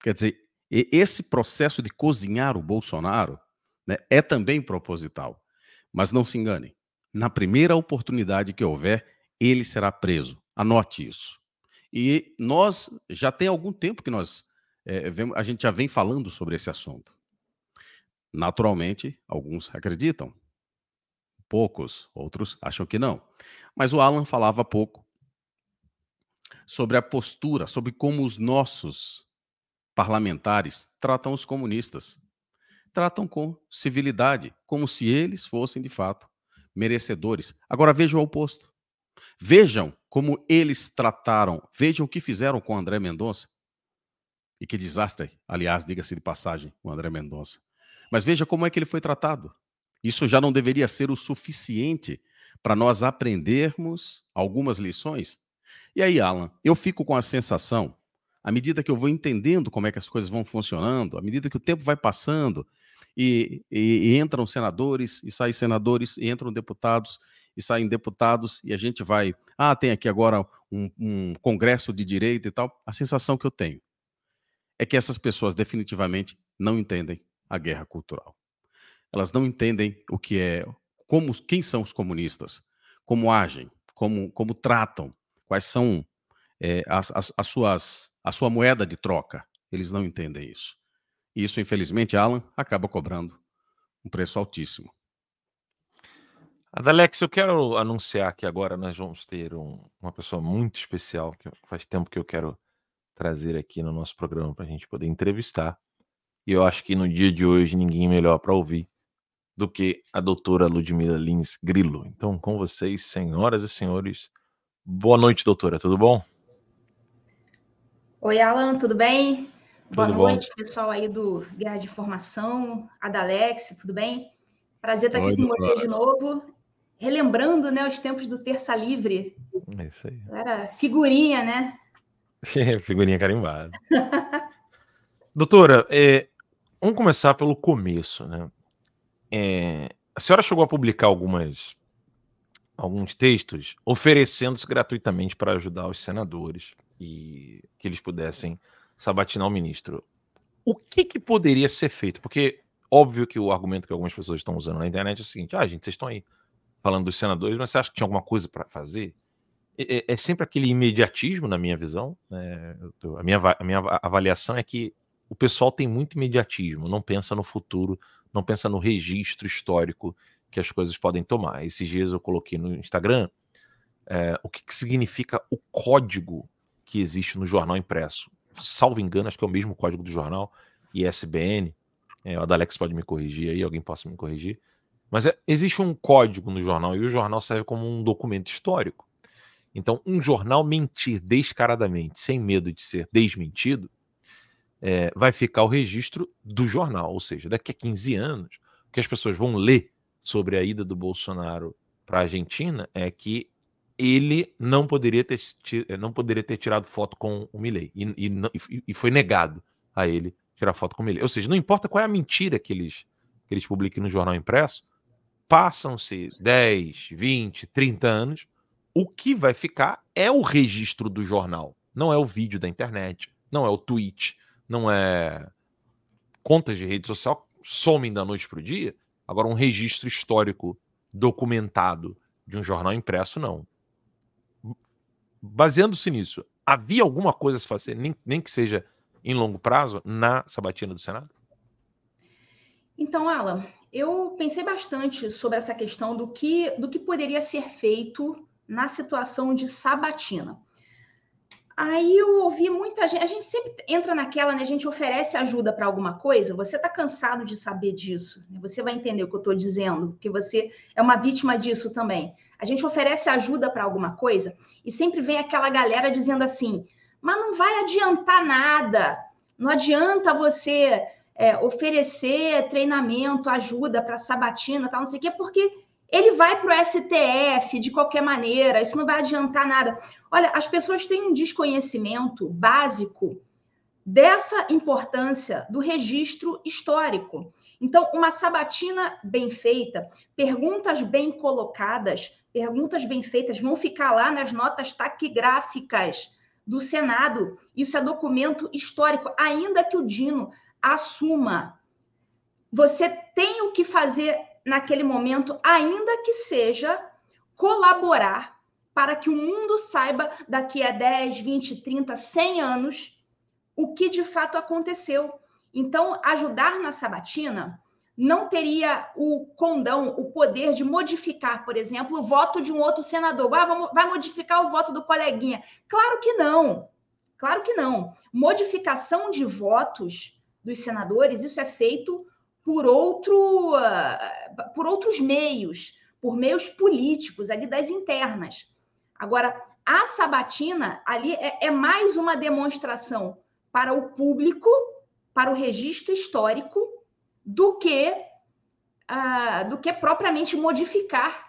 Quer dizer, esse processo de cozinhar o Bolsonaro né, é também proposital. Mas não se enganem. Na primeira oportunidade que houver, ele será preso. Anote isso. E nós já tem algum tempo que nós é, a gente já vem falando sobre esse assunto. Naturalmente, alguns acreditam, poucos, outros acham que não. Mas o Alan falava pouco sobre a postura, sobre como os nossos parlamentares tratam os comunistas. Tratam com civilidade, como se eles fossem de fato merecedores. Agora vejam o oposto. Vejam como eles trataram, vejam o que fizeram com André Mendonça. E que desastre, aliás, diga-se de passagem, o André Mendonça. Mas veja como é que ele foi tratado. Isso já não deveria ser o suficiente para nós aprendermos algumas lições? E aí, Alan, eu fico com a sensação, à medida que eu vou entendendo como é que as coisas vão funcionando, à medida que o tempo vai passando, e, e, e entram senadores, e saem senadores, e entram deputados, e saem deputados, e a gente vai. Ah, tem aqui agora um, um congresso de direita e tal. A sensação que eu tenho é que essas pessoas definitivamente não entendem a guerra cultural. Elas não entendem o que é, como, quem são os comunistas, como agem, como, como tratam, quais são é, as, as, as suas, a sua moeda de troca. Eles não entendem isso. E isso, infelizmente, Alan acaba cobrando um preço altíssimo. Adalex, eu quero anunciar que agora nós vamos ter um, uma pessoa muito especial, que faz tempo que eu quero trazer aqui no nosso programa para a gente poder entrevistar. E eu acho que no dia de hoje ninguém melhor para ouvir do que a doutora Ludmila Lins Grilo. Então, com vocês, senhoras e senhores, boa noite, doutora, tudo bom? Oi, Alan, tudo bem? Tudo boa bom. noite, pessoal aí do Guerra de Informação, Adalex, tudo bem? Prazer estar aqui Oi, com doutora. vocês de novo, relembrando né, os tempos do Terça Livre. É isso aí. Era figurinha, né? *laughs* Figurinha carimbada. *laughs* Doutora, é, vamos começar pelo começo, né? É, a senhora chegou a publicar algumas, alguns textos oferecendo-se gratuitamente para ajudar os senadores e que eles pudessem sabatinar o ministro. O que, que poderia ser feito? Porque, óbvio que o argumento que algumas pessoas estão usando na internet é o seguinte: ah, gente, vocês estão aí falando dos senadores, mas você acha que tinha alguma coisa para fazer? É, é- é sempre aquele imediatismo, na minha visão. né? A, minha, a minha ava- avaliação é que o pessoal tem muito imediatismo, não pensa no futuro, não pensa no registro histórico que as coisas podem tomar. Esses dias eu coloquei no Instagram é, o que, que significa o código que existe no jornal impresso. Salvo engano, acho que é o mesmo código do jornal, ISBN. É, o Adalex pode me corrigir aí, alguém possa me corrigir. Mas é- existe um código no jornal e o jornal serve como um documento histórico. Então, um jornal mentir descaradamente, sem medo de ser desmentido, é, vai ficar o registro do jornal. Ou seja, daqui a 15 anos, o que as pessoas vão ler sobre a ida do Bolsonaro para a Argentina é que ele não poderia ter, eh, não poderia ter tirado foto com o Milley. E, e- e foi negado a ele tirar foto com o Milley. Ou seja, não importa qual é a mentira que eles, que eles publiquem no jornal impresso, passam-se 10, 20, 30 anos, o que vai ficar é o registro do jornal, não é o vídeo da internet, não é o tweet, não é contas de rede social somem da noite para o dia. Agora, um registro histórico documentado de um jornal impresso, não. Baseando-se nisso, havia alguma coisa a se fazer, nem, nem que seja em longo prazo, na sabatina do Senado? Então, Alan, eu pensei bastante sobre essa questão do que, do que poderia ser feito na situação de sabatina. Aí eu ouvi muita gente, a gente sempre entra naquela, né? A gente oferece ajuda para alguma coisa, você está cansado de saber disso, né? você vai entender o que eu estou dizendo, porque você é uma vítima disso também. A gente oferece ajuda para alguma coisa e sempre vem aquela galera dizendo assim: mas não vai adiantar nada, não adianta você é, oferecer treinamento, ajuda para sabatina, tal, não sei o quê, porque ele vai para o STF de qualquer maneira, isso não vai adiantar nada. Olha, as pessoas têm um desconhecimento básico dessa importância do registro histórico. Então, uma sabatina bem feita, perguntas bem colocadas, perguntas bem feitas vão ficar lá nas notas taquigráficas do Senado. Isso é documento histórico, ainda que o Dino assuma. Você tem o que fazer naquele momento, ainda que seja colaborar para que o mundo saiba daqui a 10, 20, 30, 100 anos o que de fato aconteceu. Então, ajudar na sabatina não teria o condão, o poder de modificar, por exemplo, o voto de um outro senador. Ah, vamos, vai modificar o voto do coleguinha. Claro que não. Claro que não. Modificação de votos dos senadores, isso é feito por, outro, por outros meios, por meios políticos, ali das internas. Agora, a sabatina ali é, é mais uma demonstração para o público, para o registro histórico, do que uh, do que propriamente modificar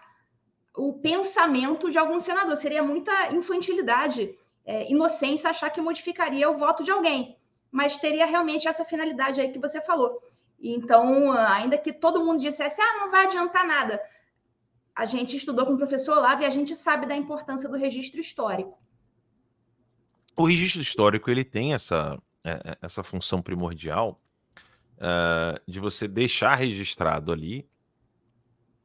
o pensamento de algum senador. Seria muita infantilidade, é, inocência achar que modificaria o voto de alguém, mas teria realmente essa finalidade aí que você falou. Então, ainda que todo mundo dissesse, ah, não vai adiantar nada, a gente estudou com o professor Olavo e a gente sabe da importância do registro histórico. O registro histórico ele tem essa, é, essa função primordial uh, de você deixar registrado ali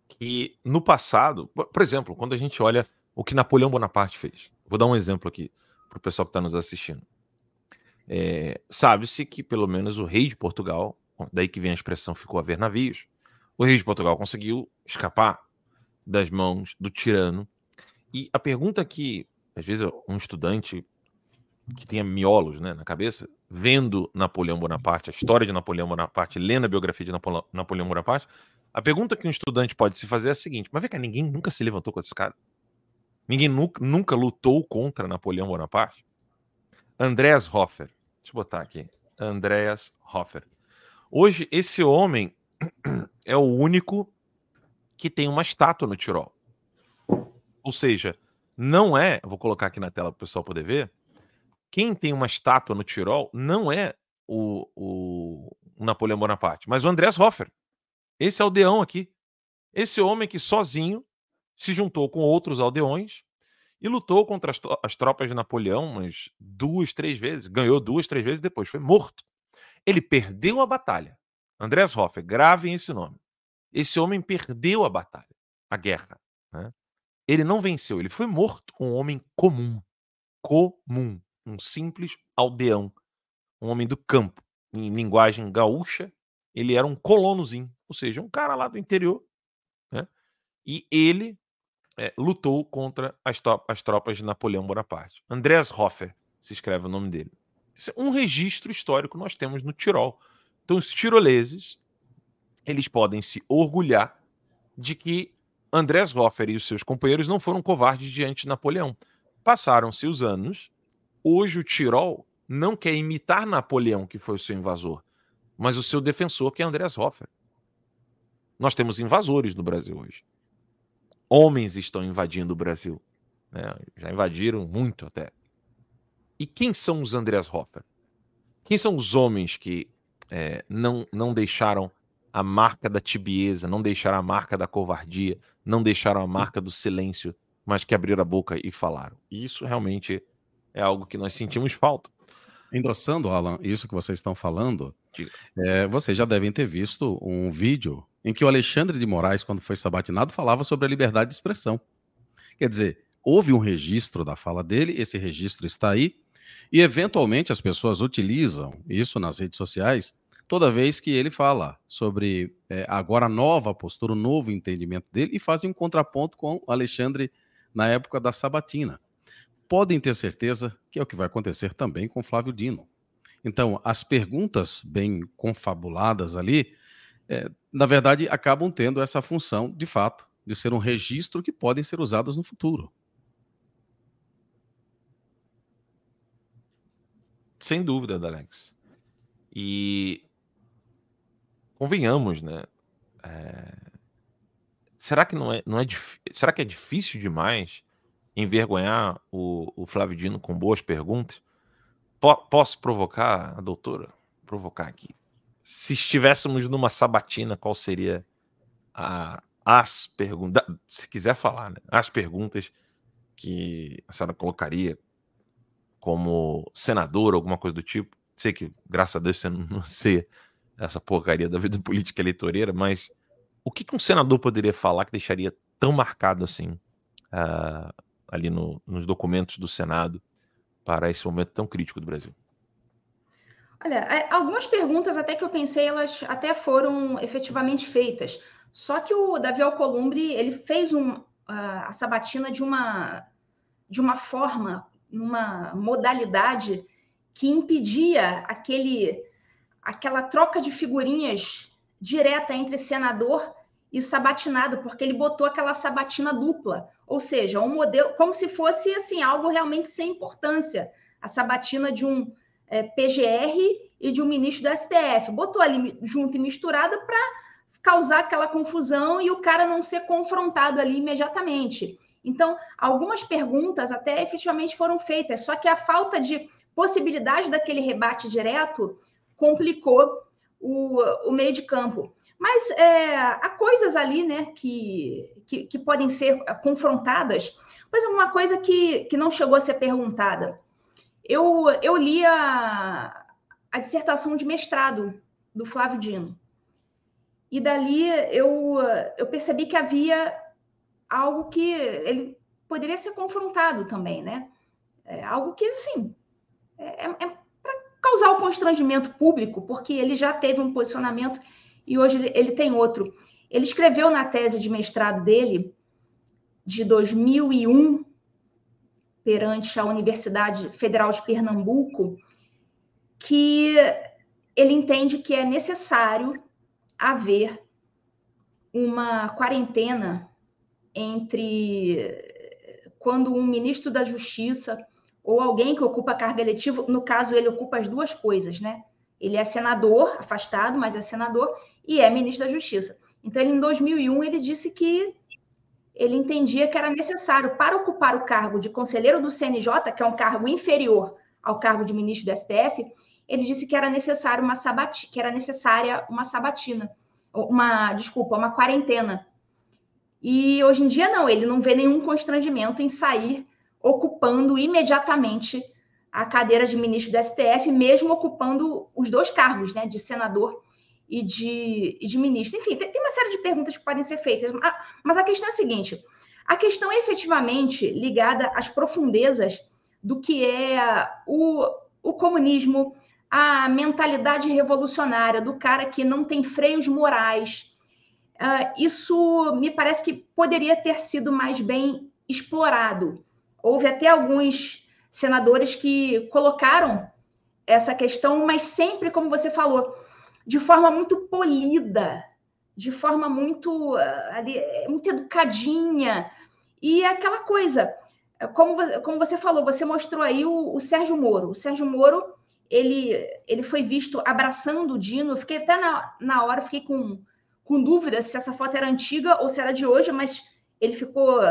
que no passado, por exemplo, quando a gente olha o que Napoleão Bonaparte fez, vou dar um exemplo aqui para o pessoal que está nos assistindo. É, Sabe-se que pelo menos o rei de Portugal, daí que vem a expressão ficou a ver navios, o rei de Portugal conseguiu escapar das mãos do tirano. E a pergunta que, às vezes, um estudante que tenha miolos né, na cabeça, vendo Napoleão Bonaparte, a história de Napoleão Bonaparte, lendo a biografia de Napoleão Bonaparte, a pergunta que um estudante pode se fazer é a seguinte: mas vem cá, ninguém nunca se levantou contra esse cara? Ninguém nunca, nunca lutou contra Napoleão Bonaparte? Andreas Hoffer, deixa eu botar aqui. Andreas Hoffer. Hoje, esse homem *clears throat* é o único que tem uma estátua no Tirol. Ou seja, não é, vou colocar aqui na tela para o pessoal poder ver, quem tem uma estátua no Tirol não é o, o, Napoleão Bonaparte, mas o Andreas Hoffer. Esse aldeão aqui. Esse homem que sozinho se juntou com outros aldeões e lutou contra as, as tropas de Napoleão umas duas, três vezes. Ganhou duas, três vezes depois foi morto. Ele perdeu a batalha. Andreas Hoffer, gravem esse nome. Esse homem perdeu a batalha, a guerra. Né? Ele não venceu, ele foi morto. Um homem comum. Comum. Um simples aldeão. Um homem do campo. Em linguagem gaúcha, ele era um colonozinho ou seja, um cara lá do interior, né? e ele é, lutou contra as, as, tropas de Napoleão Bonaparte. Andreas Hoffer se escreve o nome dele. É um registro histórico nós temos no Tirol. Então, os tiroleses eles podem se orgulhar de que Andreas Hoffer e os seus companheiros não foram covardes diante de Napoleão. Passaram-se os anos, hoje o Tirol não quer imitar Napoleão, que foi o seu invasor, mas o seu defensor, que é Andreas Hoffer. Nós temos invasores no Brasil hoje. Homens estão invadindo o Brasil. Né? Já invadiram muito até. E quem são os Andreas Hoffer? Quem são os homens que é, não, não deixaram a marca da tibieza, não deixaram a marca da covardia, não deixaram a marca do silêncio, mas que abriram a boca e falaram? E isso realmente é algo que nós sentimos falta. Endossando, Alan, isso que vocês estão falando, é, vocês já devem ter visto um vídeo em que o Alexandre de Moraes, quando foi sabatinado, falava sobre a liberdade de expressão. Quer dizer, houve um registro da fala dele, esse registro está aí, e eventualmente as pessoas utilizam isso nas redes sociais toda vez que ele fala sobre é, agora a nova postura, o novo entendimento dele, e fazem um contraponto com Alexandre na época da sabatina podem ter certeza que é o que vai acontecer também com Flávio Dino. Então, as perguntas bem confabuladas ali, é, na verdade, acabam tendo essa função, de fato, de ser um registro que podem ser usados no futuro. Sem dúvida, Alex. E convenhamos, né? É... Será que não é, não é será que é difícil demais envergonhar o, o Flávio Dino com boas perguntas. Po posso provocar a doutora? Provocar aqui. Se estivéssemos numa sabatina, qual seria a, as perguntas? Se quiser falar, né? As perguntas que a senhora colocaria como senador, alguma coisa do tipo. Sei que, graças a Deus, você não *laughs* sei essa porcaria da vida *laughs* política eleitoreira, mas o que, que um senador poderia falar que deixaria tão marcado assim uh, ali no, nos documentos do Senado para esse momento tão crítico do Brasil? Olha, é, algumas perguntas até que eu pensei, elas até foram efetivamente feitas. Só que o Davi Alcolumbre, ele fez um, a sabatina de uma, de uma forma, numa modalidade que impedia aquele, aquela troca de figurinhas direta entre senador e sabatinado, porque ele botou aquela sabatina dupla, ou seja, um modelo como se fosse assim algo realmente sem importância, a sabatina de um é, PGR e de um ministro do STF, botou ali junto e misturada para causar aquela confusão e o cara não ser confrontado ali imediatamente. Então, algumas perguntas até efetivamente foram feitas, só que a falta de possibilidade daquele rebate direto complicou o, o meio de campo. Mas é, há coisas ali né, que, que, que, podem ser confrontadas. Mas uma coisa que, que não chegou a ser perguntada. Eu, eu li a, a dissertação de mestrado do Flávio Dino. E dali eu, eu percebi que havia algo que ele poderia ser confrontado também, né? É algo que, assim, é, é, é causar o constrangimento público, porque ele já teve um posicionamento e hoje ele tem outro. Ele escreveu na tese de mestrado dele de 2001 perante a Universidade Federal de Pernambuco que ele entende que é necessário haver uma quarentena entre quando um ministro da Justiça ou alguém que ocupa cargo eletivo, no caso ele ocupa as duas coisas, né? Ele é senador, afastado, mas é senador e é ministro da Justiça. Então ele em 2001 ele disse que ele entendia que era necessário para ocupar o cargo de conselheiro do CNJ, que é um cargo inferior ao cargo de ministro do STF, ele disse que era necessário uma sabatina, que era necessária uma sabatina, uma, desculpa, uma quarentena. E hoje em dia não, ele não vê nenhum constrangimento em sair ocupando imediatamente a cadeira de ministro do STF, mesmo ocupando os dois cargos, né, de senador e de, e de ministro. Enfim, tem, tem, uma série de perguntas que podem ser feitas, mas a questão é a seguinte: a questão é efetivamente ligada às profundezas do que é o, o comunismo, a mentalidade revolucionária do cara que não tem freios morais. Uh, isso me parece que poderia ter sido mais bem explorado. Houve até alguns senadores que colocaram essa questão, mas sempre, como você falou, de forma muito polida, de forma muito, uh, muito educadinha. E aquela coisa, como, como você falou, você mostrou aí o, o Sérgio Moro. O Sérgio Moro ele, ele foi visto abraçando o Dino. Eu fiquei até na, na hora, fiquei com, com dúvidas se essa foto era antiga ou se era de hoje, mas ele ficou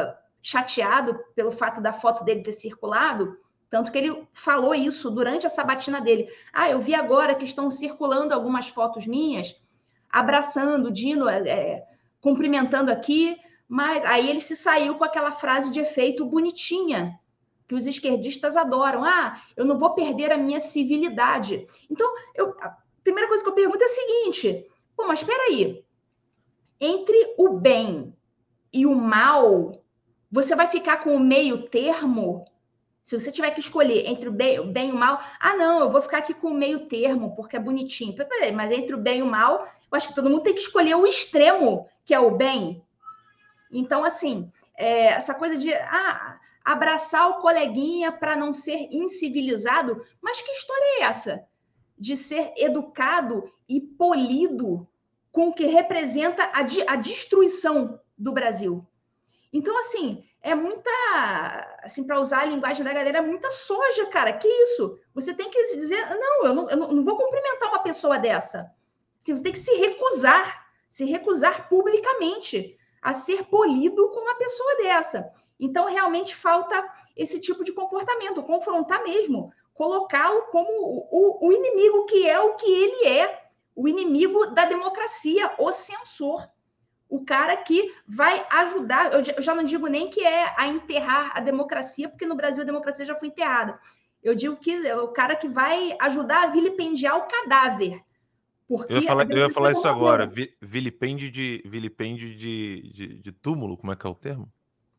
chateado pelo fato da foto dele ter circulado, tanto que ele falou isso durante a sabatina dele. Ah, eu vi agora que estão circulando algumas fotos minhas, abraçando o Dino, é, é cumprimentando aqui, mas aí ele se saiu com aquela frase de efeito bonitinha, que os esquerdistas adoram. Ah, eu não vou perder a minha civilidade. Então, eu, a primeira coisa que eu pergunto é a seguinte: pô, mas espera aí. Entre o bem e o mal, você vai ficar com o meio termo? Se você tiver que escolher entre o bem, o bem e o mal, ah, não, eu vou ficar aqui com o meio termo, porque é bonitinho. Mas entre o bem e o mal, eu acho que todo mundo tem que escolher o extremo, que é o bem. Então, assim, é, essa coisa de ah, abraçar o coleguinha para não ser incivilizado. Mas que história é essa? De ser educado e polido com o que representa a, a destruição do Brasil. Então, assim, é muita, assim, para usar a linguagem da galera, é muita soja, cara. Que isso? Você tem que dizer, não, eu não, eu não vou cumprimentar uma pessoa dessa. Assim, você tem que se recusar, se recusar publicamente a ser polido com uma pessoa dessa. Então, realmente falta esse tipo de comportamento, confrontar mesmo, colocá-lo como o, o, inimigo que é o que ele é, o inimigo da democracia, o censor. O cara que vai ajudar, eu já não digo nem que é a enterrar a democracia, porque no Brasil a democracia já foi enterrada. Eu digo que é o cara que vai ajudar a vilipendiar o cadáver. Porque eu ia falar, eu ia falar isso agora, vilipêndio de, vilipêndio de, de, de túmulo, como é que é o termo?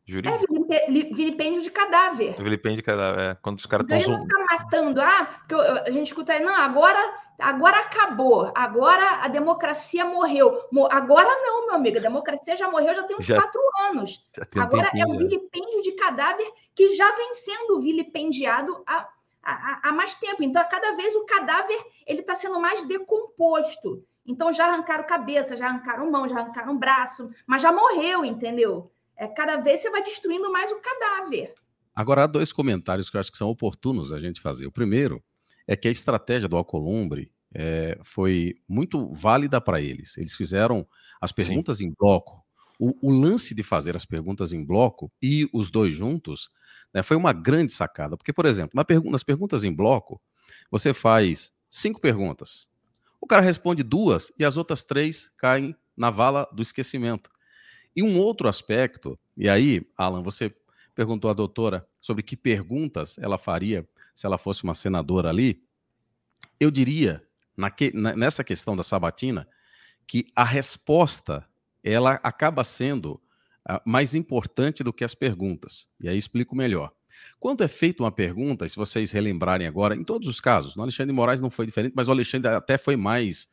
Jurídico? É vilipêndio de cadáver. Vilipêndio de cadáver, é. Quando os caras estão... Então, não tá matando, ah, porque a gente escuta aí, não, agora, agora acabou, agora a democracia morreu. Agora não, meu amigo, a democracia já morreu já tem uns já, quatro anos. Agora é o vilipêndio de cadáver que já vem sendo vilipendiado há, há, há mais tempo. Então, a cada vez o cadáver ele está sendo mais decomposto. Então, já arrancaram cabeça, já arrancaram mão, já arrancaram braço, mas já morreu, entendeu? é, cada vez você vai destruindo mais o cadáver. Agora, há dois comentários que eu acho que são oportunos a gente fazer. O primeiro é que a estratégia do Alcolumbre é, foi muito válida para eles. Eles fizeram as perguntas Sim. em bloco. O, o, lance de fazer as perguntas em bloco e os dois juntos né, foi uma grande sacada. Porque, por exemplo, na pergu nas perguntas em bloco, você faz cinco perguntas. O cara responde duas e as outras três caem na vala do esquecimento. E um outro aspecto, e aí, Alan, você perguntou à doutora sobre que perguntas ela faria se ela fosse uma senadora ali. Eu diria, nessa questão da sabatina, que a resposta ela acaba sendo uh, mais importante do que as perguntas. E aí explico melhor. Quando é feita uma pergunta, se vocês relembrarem agora, em todos os casos, no Alexandre de Moraes não foi diferente, mas o Alexandre até foi mais,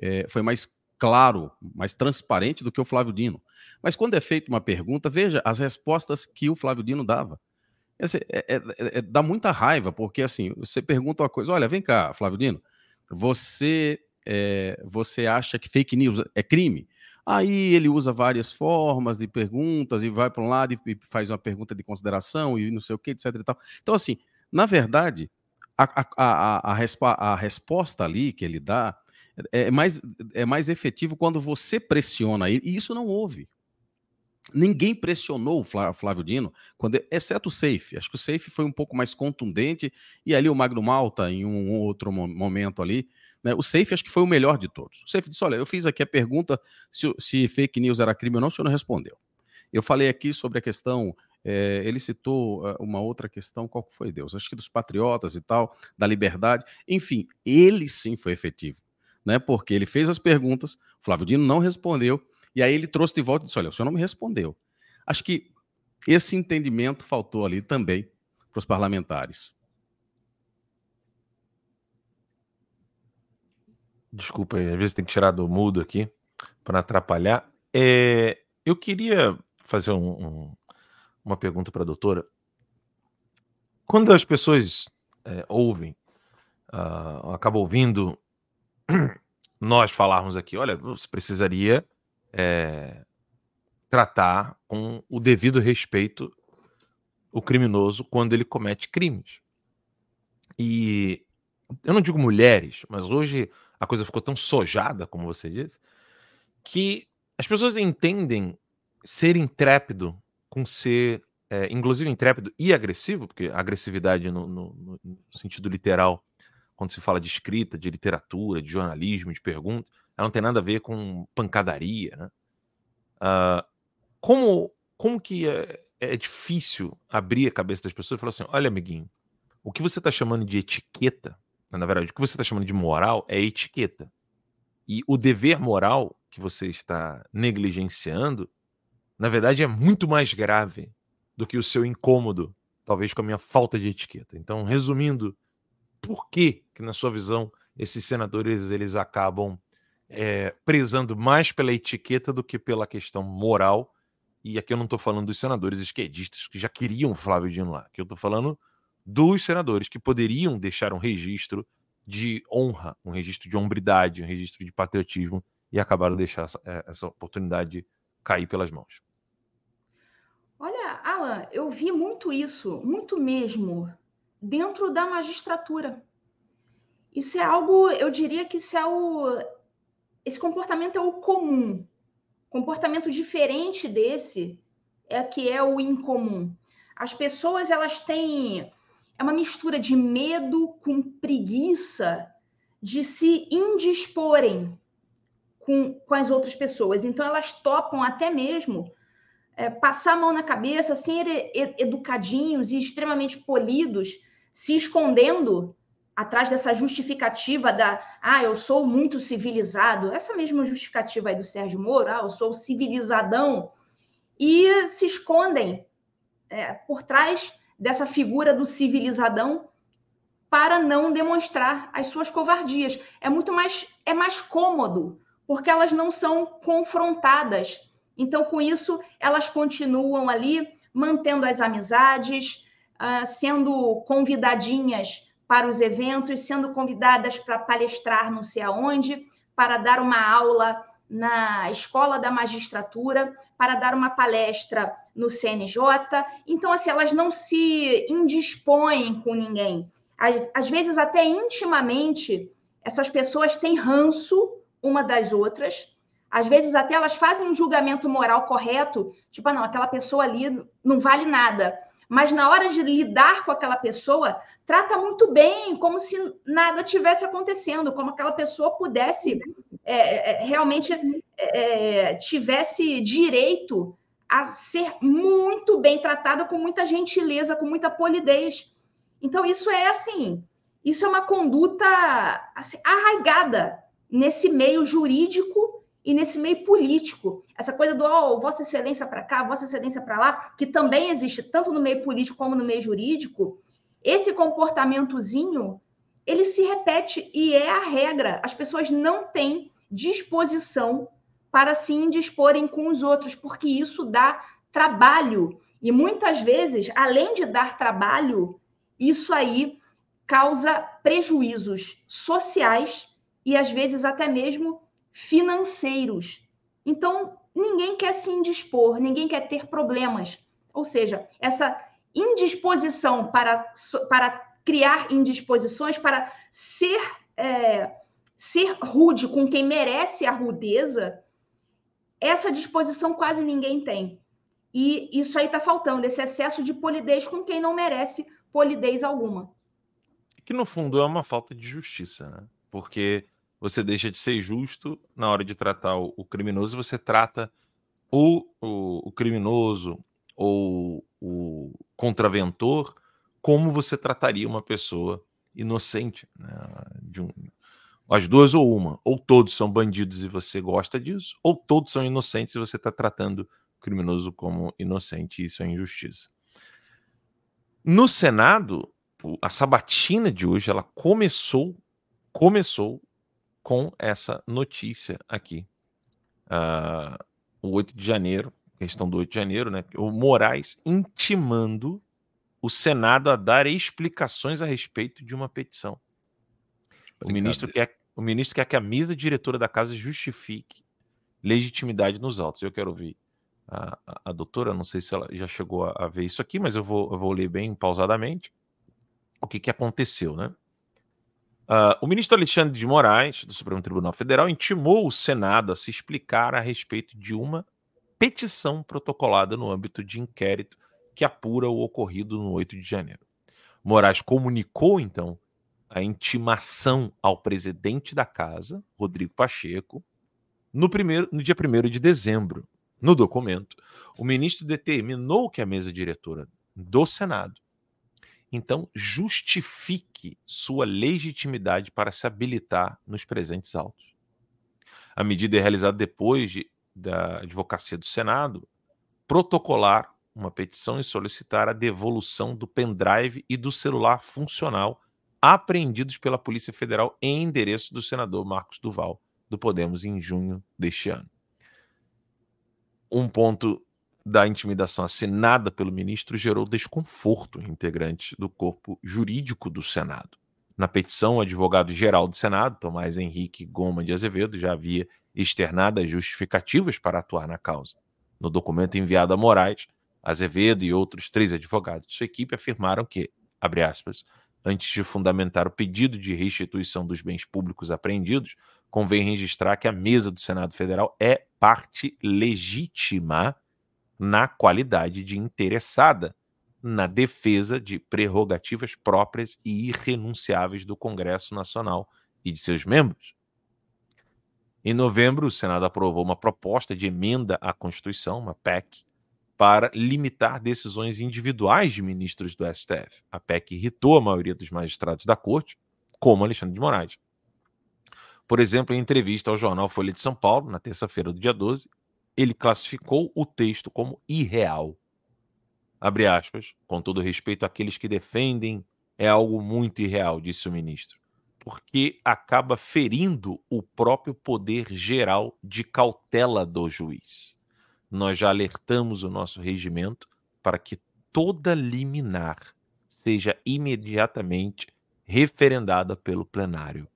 é, foi mais claro, mais transparente do que o Flávio Dino. Mas quando é feita uma pergunta, veja as respostas que o Flávio Dino dava. É, é, é, dá muita raiva, porque assim, você pergunta uma coisa, olha, vem cá, Flávio Dino, você, é, você acha que fake news é crime? Aí ele usa várias formas de perguntas e vai para um lado e faz uma pergunta de consideração e não sei o que, etc. Então, assim, na verdade, a, a, a, a, resposta ali que ele dá é mais, é mais efetivo quando você pressiona ele, e isso não houve. Ninguém pressionou o Flávio Dino, quando, exceto o Safe. Acho que o Safe foi um pouco mais contundente, e ali o Magno Malta, em um outro momento ali. Né, o Safe acho que foi o melhor de todos. O Safe disse: Olha, eu fiz aqui a pergunta se, se fake news era crime ou não, o senhor não respondeu. Eu falei aqui sobre a questão. É, ele citou uh, uma outra questão, qual foi Deus? Acho que dos patriotas e tal, da liberdade. Enfim, ele sim foi efetivo, né? Porque ele fez as perguntas, Flávio Dino não respondeu, e aí ele trouxe de volta e disse: Olha, o senhor não me respondeu. Acho que esse entendimento faltou ali também para os parlamentares. Desculpa, às vezes tem que tirar do mudo aqui para atrapalhar. É, eu queria fazer um, um, uma pergunta para a doutora. Quando as pessoas é, ouvem, uh, acabam ouvindo *clears throat* nós falarmos aqui, olha, você precisaria é, tratar com o devido respeito o criminoso quando ele comete crimes. E eu não digo mulheres, mas hoje a coisa ficou tão sojada, como você disse, que as pessoas entendem ser intrépido com ser, é, inclusive intrépido e agressivo, porque agressividade no, no, no, sentido literal, quando se fala de escrita, de literatura, de jornalismo, de pergunta, ela não tem nada a ver com pancadaria, né? Uh, como, como que é, é, difícil abrir a cabeça das pessoas e falar assim: olha, amiguinho, o que você está chamando de etiqueta, na verdade, o que você está chamando de moral é etiqueta. E o dever moral que você está negligenciando, na verdade, é muito mais grave do que o seu incômodo, talvez com a minha falta de etiqueta. Então, resumindo, por que, que na sua visão, esses senadores eles acabam é, prezando mais pela etiqueta do que pela questão moral. E aqui eu não estou falando dos senadores esquerdistas que já queriam o Flávio Dino lá. Aqui eu estou falando dos senadores que poderiam deixar um registro de honra, um registro de hombridade, um registro de patriotismo e acabaram de deixar essa, é, essa oportunidade cair pelas mãos. Olha, Alan, eu vi muito isso, muito mesmo, dentro da magistratura. Isso é algo, eu diria que isso é o, esse comportamento é o comum. Comportamento diferente desse é que é o incomum. As pessoas elas têm é uma mistura de medo com preguiça de se indisporem com, com as outras pessoas. Então elas topam até mesmo é, passar a mão na cabeça, ser educadinhos e extremamente polidos, se escondendo atrás dessa justificativa da ah, eu sou muito civilizado, essa mesma justificativa aí do Sérgio Moro, ah, eu sou civilizadão, e se escondem é, por trás dessa figura do civilizadão para não demonstrar as suas covardias. É muito mais é mais cômodo, porque elas não são confrontadas. Então, com isso, elas continuam ali mantendo as amizades, uh, sendo convidadinhas para os eventos, sendo convidadas para palestrar não sei aonde, para dar uma aula na escola da magistratura, para dar uma palestra no CNJ. Então, assim, elas não se indispõem com ninguém. Às, vezes, até intimamente, essas pessoas têm ranço uma das outras. Às vezes, até elas fazem um julgamento moral correto, tipo, ah, não, aquela pessoa ali não vale nada mas na hora de lidar com aquela pessoa, trata muito bem, como se nada tivesse acontecendo, como aquela pessoa pudesse é, é, realmente é, tivesse direito a ser muito bem tratada, com muita gentileza, com muita polidez. Então, isso é assim, isso é uma conduta assim, arraigada nesse meio jurídico e nesse meio político. Essa coisa do oh, Vossa Excelência para cá, Vossa Excelência para lá, que também existe tanto no meio político como no meio jurídico, esse comportamentozinho ele se repete e é a regra. As pessoas não têm disposição para se indisporem com os outros, porque isso dá trabalho. E muitas vezes, além de dar trabalho, isso aí causa prejuízos sociais e às vezes até mesmo financeiros. Então, ninguém quer se indispor, ninguém quer ter problemas. Ou seja, essa indisposição para, para criar indisposições, para ser, é, ser rude com quem merece a rudeza, essa disposição quase ninguém tem. E isso aí está faltando, esse excesso de polidez com quem não merece polidez alguma. Que no fundo é uma falta de justiça, né? Porque você deixa de ser justo na hora de tratar o, o criminoso, você trata o, o, criminoso ou o contraventor como você trataria uma pessoa inocente. Né? De um, as duas ou uma. Ou todos são bandidos e você gosta disso, ou todos são inocentes e você está tratando o criminoso como inocente. Isso é injustiça. No Senado, a sabatina de hoje ela começou começou com essa notícia aqui. Uh, o 8 de janeiro, questão do 8 de janeiro, né? O Moraes intimando o Senado a dar explicações a respeito de uma petição. O ministro, quer, o ministro quer que a mesa diretora da casa justifique legitimidade nos autos. Eu quero ouvir a, a, a doutora, não sei se ela já chegou a, a, ver isso aqui, mas eu vou, eu vou ler bem pausadamente o que, que aconteceu, né? Uh, o ministro Alexandre de Moraes, do Supremo Tribunal Federal, intimou o Senado a se explicar a respeito de uma petição protocolada no âmbito de inquérito que apura o ocorrido no 8 de janeiro. Moraes comunicou, então, a intimação ao presidente da casa, Rodrigo Pacheco, no, primeiro, no dia 1 de dezembro. No documento, o ministro determinou que a mesa diretora do Senado então, justifique sua legitimidade para se habilitar nos presentes autos. A medida é realizada depois de, da advocacia do Senado protocolar uma petição e solicitar a devolução do pendrive e do celular funcional apreendidos pela Polícia Federal em endereço do senador Marcos Duval, do Podemos, em junho deste ano. Um ponto da intimidação assinada pelo ministro gerou desconforto em integrantes do corpo jurídico do Senado. Na petição, o advogado-geral do Senado, Tomás Henrique Goma de Azevedo, já havia externado as justificativas para atuar na causa. No documento enviado a Moraes, Azevedo e outros três advogados de sua equipe afirmaram que, abre aspas, antes de fundamentar o pedido de restituição dos bens públicos apreendidos, convém registrar que a mesa do Senado Federal é parte legítima na qualidade de interessada na defesa de prerrogativas próprias e irrenunciáveis do Congresso Nacional e de seus membros. Em novembro, o Senado aprovou uma proposta de emenda à Constituição, uma PEC, para limitar decisões individuais de ministros do STF. A PEC irritou a maioria dos magistrados da corte, como Alexandre de Moraes. Por exemplo, em entrevista ao jornal Folha de São Paulo, na terça-feira do dia 12, ele classificou o texto como irreal. Abre aspas, com todo respeito àqueles que defendem, é algo muito irreal, disse o ministro, porque acaba ferindo o próprio poder geral de cautela do juiz. Nós já alertamos o nosso regimento para que toda liminar seja imediatamente referendada pelo plenário.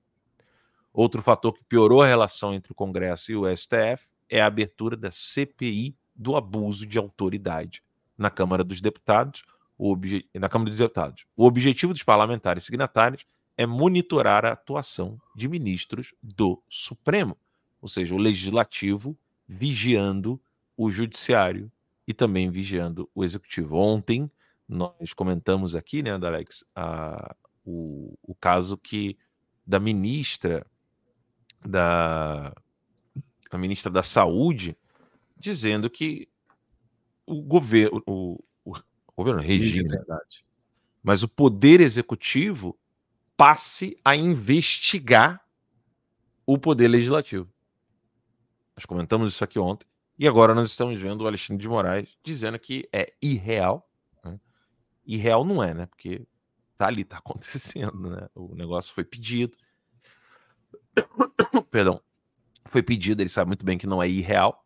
Outro fator que piorou a relação entre o Congresso e o STF é a abertura da CPI do abuso de autoridade na Câmara dos Deputados. Obje... Na Câmara dos Deputados. O objetivo dos parlamentares signatários é monitorar a atuação de ministros do Supremo, ou seja, o legislativo vigiando o judiciário e também vigiando o executivo. Ontem nós comentamos aqui, né, Alex, a, o, o caso que da ministra da a ministra da Saúde, dizendo que o governo, o, o, o governo Regina, verdade. mas o poder executivo passe a investigar o poder legislativo. Nós comentamos isso aqui ontem e agora nós estamos vendo o Alexandre de Moraes dizendo que é irreal. Né? Irreal não é, né? Porque tá ali, tá *laughs* acontecendo, né? O negócio foi pedido. *coughs* Perdão foi pedido, ele sabe muito bem que não é irreal,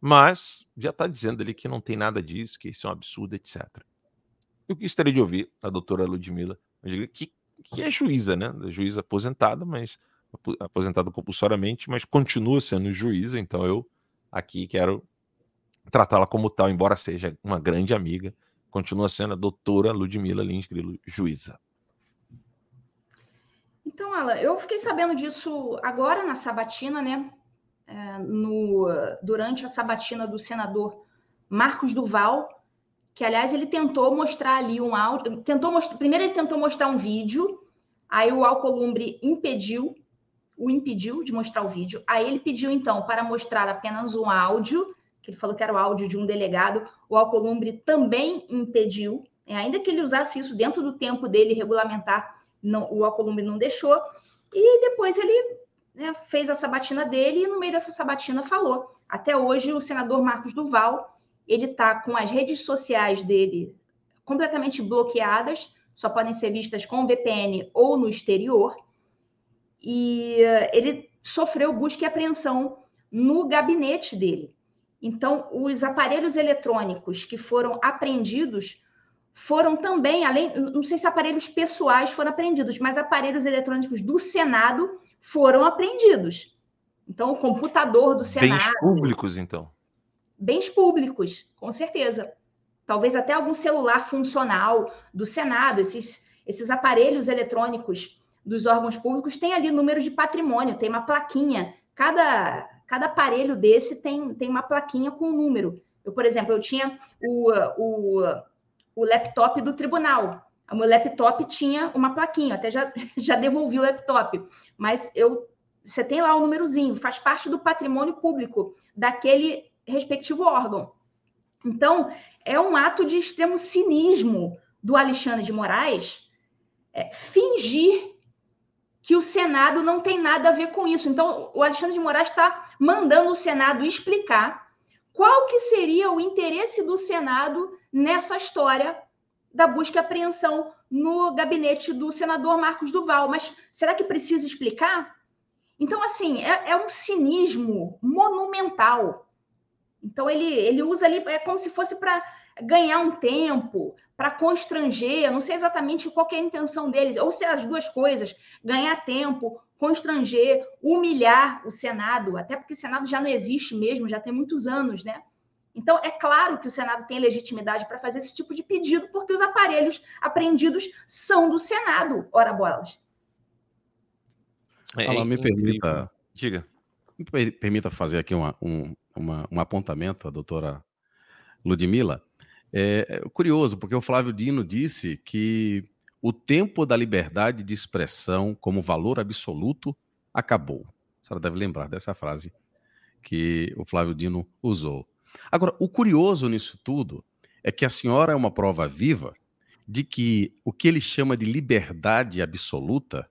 mas já está dizendo ali que não tem nada disso, que isso é um absurdo, etc. Eu gostaria de ouvir a doutora Ludmilla, que, que é juíza, né? Juíza aposentada, mas aposentada compulsoriamente, mas continua sendo juíza, então eu aqui quero tratá-la como tal, embora seja uma grande amiga, continua sendo a doutora Ludmila Lins Grilo, juíza. Então, Ala, eu fiquei sabendo disso agora na sabatina, né? É, no, durante a sabatina do senador Marcos Duval, que aliás ele tentou mostrar ali um áudio, tentou mostrar, primeiro ele tentou mostrar um vídeo, aí o Alcolumbre impediu, o impediu de mostrar o vídeo, aí ele pediu então para mostrar apenas um áudio que ele falou que era o áudio de um delegado, o Alcolumbre também impediu, ainda que ele usasse isso dentro do tempo dele regulamentar, não, o Alcolumbre não deixou, e depois ele né, fez a sabatina dele e no meio dessa sabatina falou. Até hoje, o senador Marcos Duval, ele está com as redes sociais dele completamente bloqueadas, só podem ser vistas com VPN ou no exterior, e ele sofreu busca e apreensão no gabinete dele. Então, os aparelhos eletrônicos que foram apreendidos foram também, além, não sei se aparelhos pessoais foram apreendidos, mas aparelhos eletrônicos do Senado foram apreendidos. Então, o computador do Senado. Bens públicos, então. Bens públicos, com certeza. Talvez até algum celular funcional do Senado, esses, esses aparelhos eletrônicos dos órgãos públicos têm ali número de patrimônio, tem uma plaquinha. Cada, cada aparelho desse tem, tem uma plaquinha com um número. Eu, por exemplo, eu tinha o, o, o laptop do tribunal. O meu laptop tinha uma plaquinha, até já, *laughs* já devolvi o laptop. Mas eu, você tem lá o númerozinho, faz parte do patrimônio público daquele respectivo órgão. Então, é um ato de extremo cinismo do Alexandre de Moraes é, fingir que o Senado não tem nada a ver com isso. Então, o Alexandre de Moraes está mandando o Senado explicar qual que seria o interesse do Senado nessa história da busca e apreensão no gabinete do senador Marcos Duval. Mas será que precisa explicar? Então, assim, é, é um cinismo monumental. Então, ele, ele usa ali, é como se fosse para ganhar um tempo, para constranger, não sei exatamente qual é a intenção deles, ou se é as duas coisas, ganhar tempo, constranger, humilhar o Senado, até porque o Senado já não existe mesmo, já tem muitos anos, né? Então, é claro que o Senado tem legitimidade para fazer esse tipo de pedido, porque os aparelhos apreendidos são do Senado, ora bolas. É, Ela me permita. Diga. Me permita fazer aqui uma, um, uma, um apontamento, a doutora Ludmilla. É, é curioso, porque o Flávio Dino disse que o tempo da liberdade de expressão como valor absoluto acabou. A senhora deve lembrar dessa frase que o Flávio Dino usou. Agora, o curioso nisso tudo é que a senhora é uma prova viva de que o que ele chama de liberdade absoluta,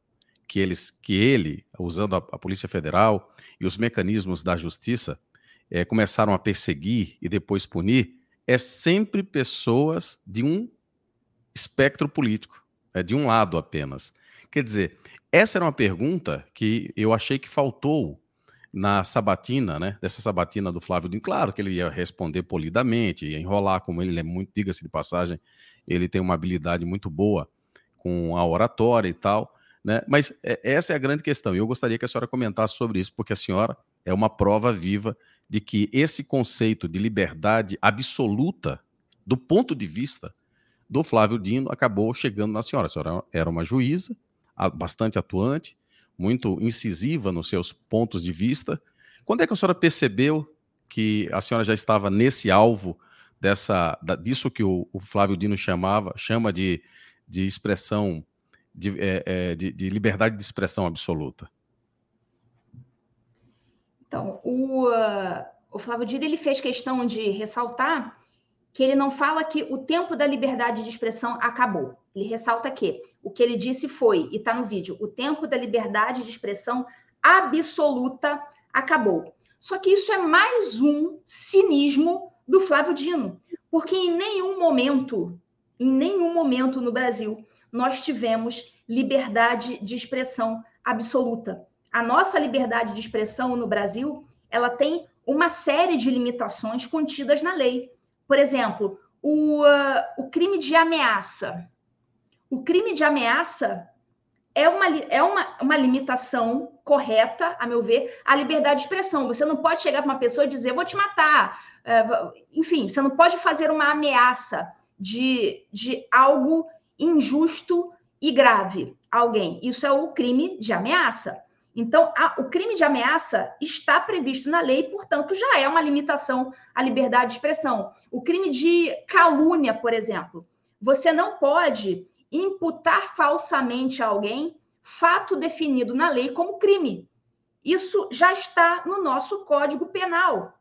que, eles, que ele, usando a, a Polícia Federal e os mecanismos da justiça, é, começaram a perseguir e depois punir, é sempre pessoas de um espectro político, é de um lado apenas. Quer dizer, essa era uma pergunta que eu achei que faltou na sabatina, né? Dessa sabatina do Flávio Dino. Claro que ele ia responder polidamente, ia enrolar, como ele é muito, diga-se de passagem, ele tem uma habilidade muito boa com a oratória e tal, né? Mas é, essa é a grande questão. E eu gostaria que a senhora comentasse sobre isso, porque a senhora é uma prova viva de que esse conceito de liberdade absoluta, do ponto de vista do Flávio Dino, acabou chegando na senhora. A senhora era uma juíza, bastante atuante, muito incisiva nos seus pontos de vista. Quando é que a senhora percebeu que a senhora já estava nesse alvo dessa, disso que o, Flávio Dino chamava, chama de, de expressão, de, é, é, de, de liberdade de expressão absoluta? Então, o, uh, o Flávio Dino ele fez questão de ressaltar que ele não fala que o tempo da liberdade de expressão acabou. Ele ressalta que o que ele disse foi, e está no vídeo, o tempo da liberdade de expressão absoluta acabou. Só que isso é mais um cinismo do Flávio Dino, porque em nenhum momento, em nenhum momento no Brasil, nós tivemos liberdade de expressão absoluta. A nossa liberdade de expressão no Brasil, ela tem uma série de limitações contidas na lei. Por exemplo, o, uh, o crime de ameaça. O crime de ameaça é uma, é uma, uma limitação correta, a meu ver, à liberdade de expressão. Você não pode chegar para uma pessoa e dizer, vou te matar. Uh, enfim, você não pode fazer uma ameaça de, de algo injusto e grave a alguém. Isso é o crime de ameaça. Então, a, o crime de ameaça está previsto na lei, portanto, já é uma limitação à liberdade de expressão. O crime de calúnia, por exemplo, você não pode imputar falsamente a alguém fato definido na lei como crime. Isso já está no nosso Código Penal.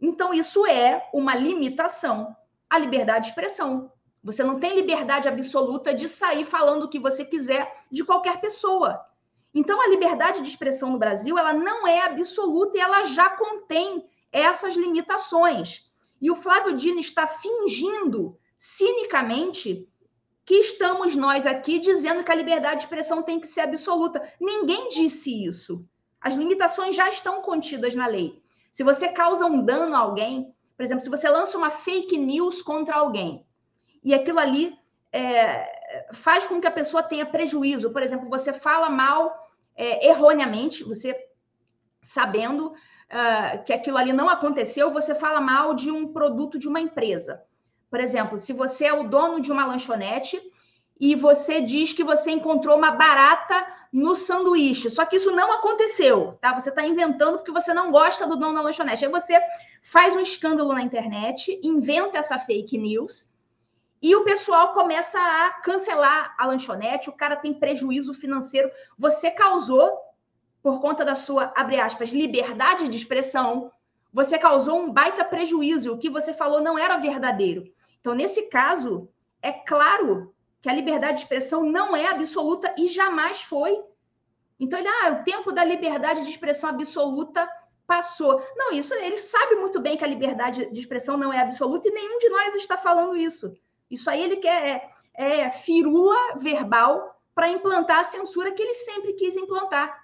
Então, isso é uma limitação à liberdade de expressão. Você não tem liberdade absoluta de sair falando o que você quiser de qualquer pessoa. Então, a liberdade de expressão no Brasil, ela não é absoluta e ela já contém essas limitações. E o Flávio Dino está fingindo, cinicamente, que estamos nós aqui dizendo que a liberdade de expressão tem que ser absoluta. Ninguém disse isso. As limitações já estão contidas na lei. Se você causa um dano a alguém, por exemplo, se você lança uma fake news contra alguém e aquilo ali é, faz com que a pessoa tenha prejuízo, por exemplo, você fala mal é, erroneamente, você sabendo uh, que aquilo ali não aconteceu, você fala mal de um produto de uma empresa. Por exemplo, se você é o dono de uma lanchonete e você diz que você encontrou uma barata no sanduíche, só que isso não aconteceu, tá? Você está inventando porque você não gosta do dono da lanchonete. Aí você faz um escândalo na internet, inventa essa fake news e o pessoal começa a cancelar a lanchonete, o cara tem prejuízo financeiro. Você causou, por conta da sua, abre aspas, liberdade de expressão, você causou um baita prejuízo. O que você falou não era verdadeiro. Então, nesse caso, é claro que a liberdade de expressão não é absoluta e jamais foi. Então, ele, ah, o tempo da liberdade de expressão absoluta passou. Não, isso ele sabe muito bem que a liberdade de expressão não é absoluta e nenhum de nós está falando isso. Isso aí ele quer é, é firula verbal para implantar a censura que ele sempre quis implantar.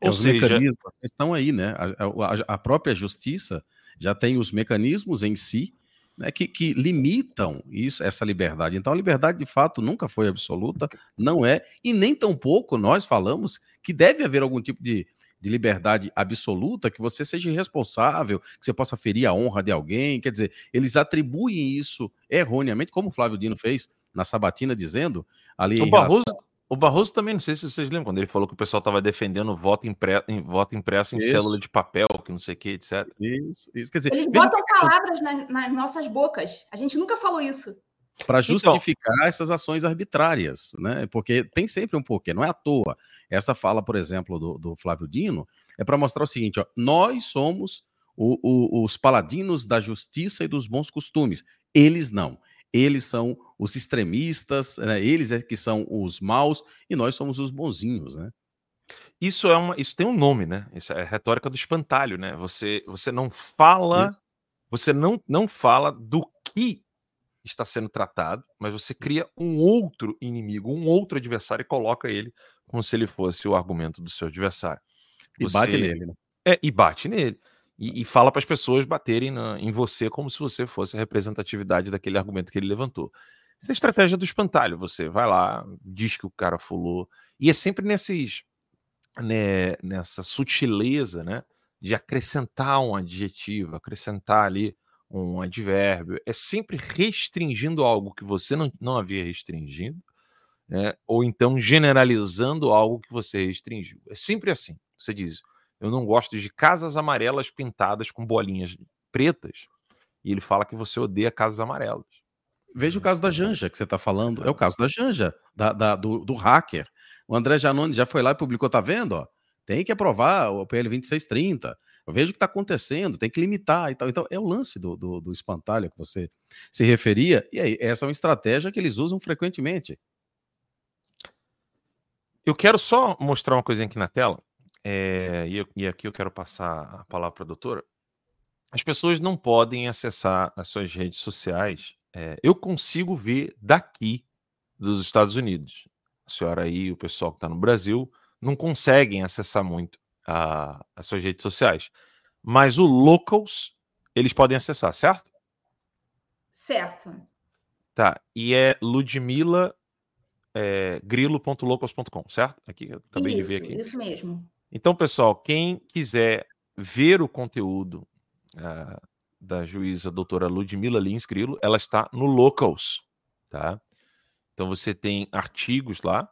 Ou os seja, mecanismos estão aí, né? A, a, a, própria justiça já tem os mecanismos em si né, que, que, limitam isso, essa liberdade. Então, a liberdade, de fato, nunca foi absoluta, não é, e nem tampouco nós falamos que deve haver algum tipo de, de liberdade absoluta, que você seja irresponsável, que você possa ferir a honra de alguém. Quer dizer, eles atribuem isso erroneamente, como o Flávio Dino fez na Sabatina, dizendo ali. O Barroso, relação... o Barroso também, não sei se vocês lembram, quando ele falou que o pessoal estava defendendo voto, impre... em, voto impresso em isso. célula de papel, que não sei o que, etc. Isso, isso. Quer dizer, eles botam palavras nas, nas nossas bocas. A gente nunca falou isso para então justificar então, essas ações arbitrárias, né? Porque tem sempre um porquê, não é à toa. Essa fala, por exemplo, do, do Flávio Dino, é para mostrar o seguinte: ó, nós somos o, o, os paladinos da justiça e dos bons costumes. Eles não. Eles são os extremistas, né? eles é que são os maus e nós somos os bonzinhos, né? Isso é uma, isso tem um nome, né? Isso é retórica do espantalho, né? Você, você não fala, isso. você não, não fala do que está sendo tratado, mas você cria um outro inimigo, um outro adversário e coloca ele como se ele fosse o argumento do seu adversário. Você... E bate nele, né? É, e bate nele. E, e fala para as pessoas baterem na, em você como se você fosse a representatividade daquele argumento que ele levantou. Essa é a estratégia do espantalho. Você vai lá, diz que o cara fulou. E é sempre nesses, né, nessa sutileza, né? De acrescentar um adjetivo, acrescentar ali um advérbio, é sempre restringindo algo que você não, não havia restringido, né? ou então generalizando algo que você restringiu. É sempre assim. Você diz, eu não gosto de casas amarelas pintadas com bolinhas pretas, e ele fala que você odeia casas amarelas. Veja o caso da Janja que você está falando. É o caso da Janja, da, da do, do, hacker. O André Janone já foi lá e publicou, tá vendo? Ó, tem que aprovar o PL 2630. Eu vejo o que está acontecendo, tem que limitar e tal. Então, é o lance do, do, do espantalho que você se referia. E aí, essa é uma estratégia que eles usam frequentemente. Eu quero só mostrar uma coisinha aqui na tela. É, e, eu, e, aqui eu quero passar a palavra para a doutora. As pessoas não podem acessar as suas redes sociais. É, eu consigo ver daqui dos Estados Unidos. A senhora aí, o pessoal que está no Brasil, não conseguem acessar muito a, as suas redes sociais. Mas o Locals, eles podem acessar, certo? Certo. Tá. E é Ludmila é, grilo.locals.com, certo? Aqui, eu acabei isso, de ver aqui. isso mesmo. Então, pessoal, quem quiser ver o conteúdo uh, da juíza doutora Ludmila Lins Grilo, ela está no Locals, tá? Então você tem artigos lá,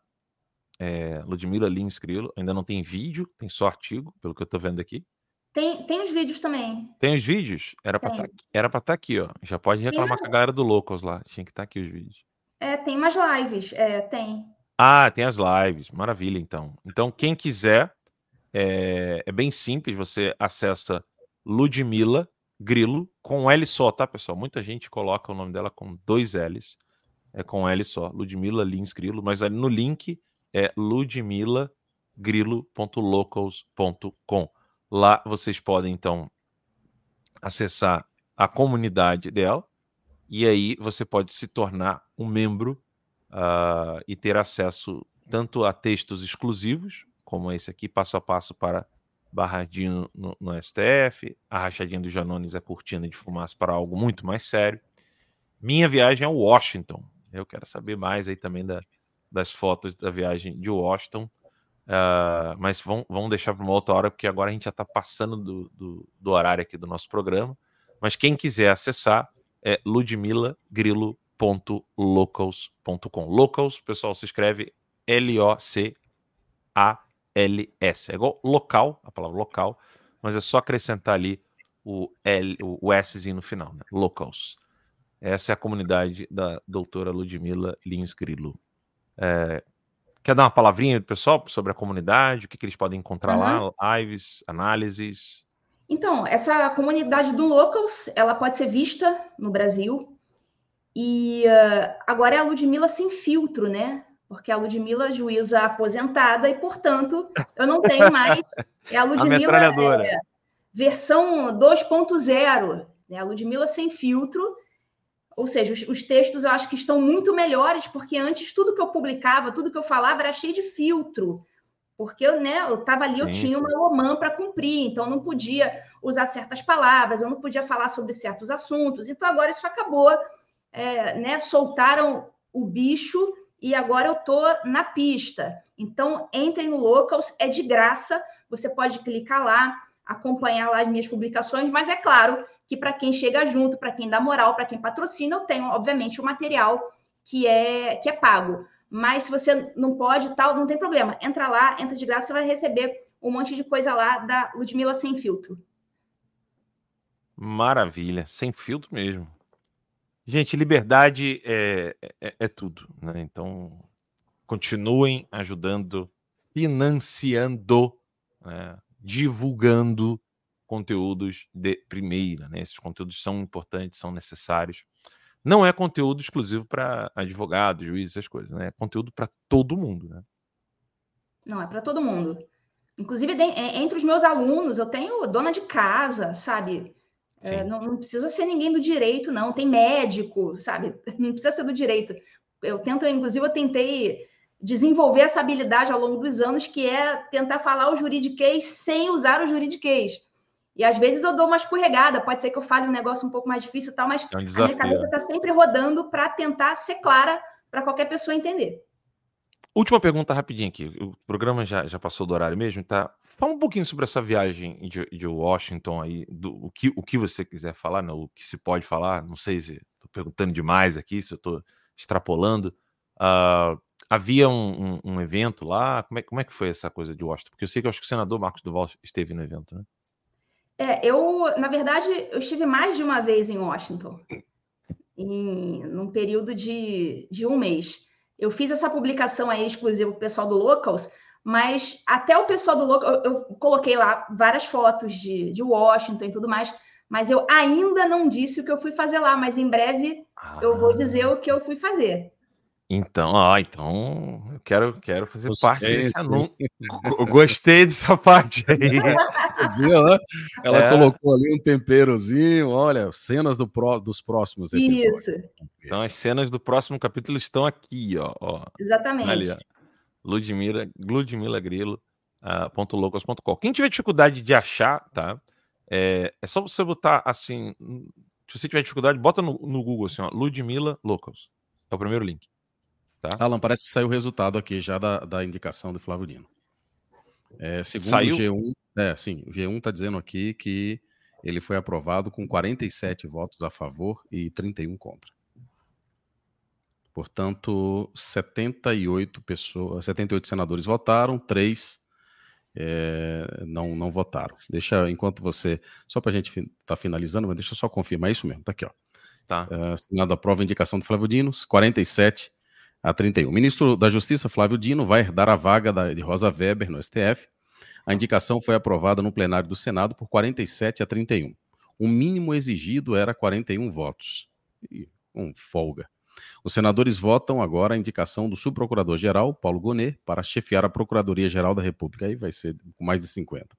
é, Ludmila Lins Grilo, ainda não tem vídeo, tem só artigo, pelo que eu estou vendo aqui. Tem, tem os vídeos também. Tem os vídeos? Era para estar tá, tá aqui, ó. Já pode reclamar com a galera do Locals lá. Tinha que estar tá aqui os vídeos. É, tem umas lives, é, tem. Ah, tem as lives. Maravilha, então. Então, quem quiser, é, é bem simples. Você acessa Ludmila Grilo com L só, tá, pessoal? Muita gente coloca o nome dela com dois L's. É com L só. Ludmila Lins Grilo. Mas ali no link é ludmilagrilo.locals.com. Lá vocês podem, então, acessar a comunidade dela e aí você pode se tornar um membro uh, e ter acesso tanto a textos exclusivos, como esse aqui, passo a passo para Barradinho no, no STF, a Rachadinha do Janones, a Cortina de Fumaça para algo muito mais sério. Minha viagem é Washington. Eu quero saber mais aí também da, das fotos da viagem de Washington. Uh, mas vamos, vamos deixar para uma outra hora, porque agora a gente já está passando do, do, do, horário aqui do nosso programa. Mas quem quiser acessar, é ludmilagrilo.locals.com. Locals, pessoal, se escreve L-O-C-A-L-S. É igual local, a palavra local, mas é só acrescentar ali o, L, o S no final, né? Locals. Essa é a comunidade da doutora Ludmila Lins Grilo. É, quer dar uma palavrinha pessoal sobre a comunidade, o que, que eles podem encontrar uhum. lá, lives, análises? Então, essa comunidade do Locals, ela pode ser vista no Brasil. E uh, agora é a Ludmilla sem filtro, né? Porque a Ludmilla é juíza aposentada e, portanto, eu não tenho mais. É a *laughs* Ludmilla a é, versão 2.0, né? A Ludmilla sem filtro. Ou seja, os, os, textos eu acho que estão muito melhores, porque antes tudo que eu publicava, tudo que eu falava era cheio de filtro porque eu, né, eu estava ali, sim, eu tinha sim. uma OMAN para cumprir, então eu não podia usar certas palavras, eu não podia falar sobre certos assuntos. Então agora isso acabou, é, né? Soltaram o bicho e agora eu tô na pista. Então entrem no Locals, é de graça, você pode clicar lá, acompanhar lá as minhas publicações, mas é claro que para quem chega junto, para quem dá moral, para quem patrocina, eu tenho obviamente o material que é que é pago. Mas se você não pode, tal, não tem problema. Entra lá, entra de graça, você vai receber um monte de coisa lá da Ludmilla sem filtro. Maravilha, sem filtro mesmo. Gente, liberdade é, é, é tudo, né? Então, continuem ajudando, financiando, né? divulgando conteúdos de primeira, né? Esses conteúdos são importantes, são necessários. Não é conteúdo exclusivo para advogados, juízes, essas coisas, né? É conteúdo para todo mundo, né? Não, é para todo mundo. Inclusive, entre os meus alunos, eu tenho dona de casa, sabe? É, não, não, precisa ser ninguém do direito, não. Tem médico, sabe? *laughs* Não precisa ser do direito. Eu tento, inclusive, eu tentei desenvolver essa habilidade ao longo dos anos, que é tentar falar o juridiquês sem usar o juridiquês. E às vezes eu dou uma escorregada, pode ser que eu fale um negócio um pouco mais difícil tal, mas é um a minha cabeça está sempre rodando para tentar ser clara para qualquer pessoa entender. Última pergunta rapidinho aqui. O programa já, já passou do horário mesmo, tá? Fala um pouquinho sobre essa viagem de, de Washington aí, do, o, que, o que você quiser falar, não, o que se pode falar. Não sei se estou perguntando demais aqui, se eu estou extrapolando. Uh, havia um, um, um, evento lá? Como é, como é que foi essa coisa de Washington? Porque eu sei que eu acho que o senador Marcos Duval esteve no evento, né? É, eu, na verdade, eu estive mais de uma vez em Washington, em num período de, de um mês. Eu fiz essa publicação aí exclusiva para o pessoal do Locals, mas até o pessoal do Locals, eu, eu coloquei lá várias fotos de, de Washington e tudo mais, mas eu ainda não disse o que eu fui fazer lá, mas em breve ah. eu vou dizer o que eu fui fazer. Então, ó, então eu quero, quero fazer parte desse anúncio. Gostei dessa *laughs* parte aí. Viu, né? Ela é. colocou ali um temperozinho, olha, cenas do pró, dos próximos episódios. Isso. Então as cenas do próximo capítulo estão aqui, ó. ó. Exatamente. Ali, ó. Ludmila, Ludmila Grilo, uh, ponto locals.com. Quem tiver dificuldade de achar, tá? É, é só você botar assim. Se você tiver dificuldade, bota no, no Google assim, ó, Ludmila Locals. É o primeiro link. Tá? Alan, parece que saiu o resultado aqui já da, da indicação do Flávio Dino. É, segundo Saiu? o G1, é, sim, o G1 está dizendo aqui que ele foi aprovado com 47 votos a favor e 31 contra. Portanto, 78 pessoas, 78 senadores votaram, três é, não, não votaram. Deixa, enquanto você, só para a gente estar tá finalizando, mas deixa eu só confirmar, é isso mesmo, tá aqui, ó. Tá. Uh, Senado aprova a indicação do Flávio Dino, 47 a 31. O ministro da Justiça, Flávio Dino, vai herdar a vaga da, de Rosa Weber no STF. A indicação foi aprovada no plenário do Senado por 47 a 31. O mínimo exigido era 41 votos. E, um folga. Os senadores votam agora a indicação do subprocurador-geral, Paulo Gonet, para chefiar a Procuradoria-Geral da República. Aí vai ser com mais de 50.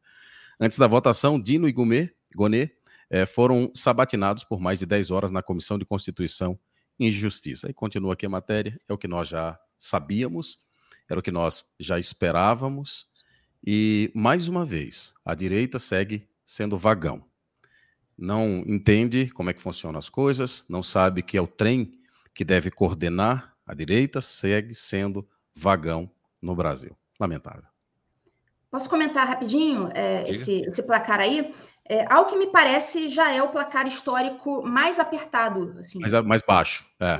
Antes da votação, Dino e Gonet eh, foram sabatinados por mais de 10 horas na Comissão de Constituição e Justiça. Aí continua aqui a matéria, é o que nós já sabíamos, era o que nós já esperávamos. E, mais uma vez, a direita segue sendo vagão. Não entende como é que funcionam as coisas, não sabe que é o trem que deve coordenar a direita, segue sendo vagão no Brasil. Lamentável. Posso comentar rapidinho é, esse, esse, placar aí? É, ao que me parece, já é o placar histórico mais apertado. Assim. Mais, mais baixo, é.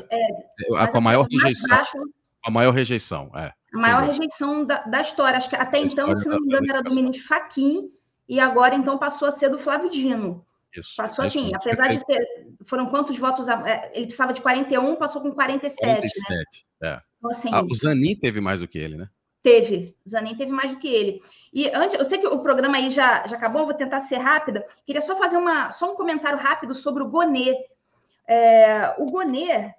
é com a maior rejeição. Baixo, a maior rejeição, é. A maior rejeição da, da, história. Acho que até então, se não me engano, era do ministro Faquim, e agora então passou a ser do Flávio Dino. Isso. Passou assim, isso, apesar perfeito. de ter. Foram quantos votos? É, ele precisava de 41, passou com 47. 47, né? é. Então, assim, ah, o Zanin teve mais do que ele, né? Teve. Zanin teve mais do que ele. E antes, eu sei que o programa aí já, já acabou, vou tentar ser rápida. Queria só fazer uma, só um comentário rápido sobre o Gonê. É, o Gonê,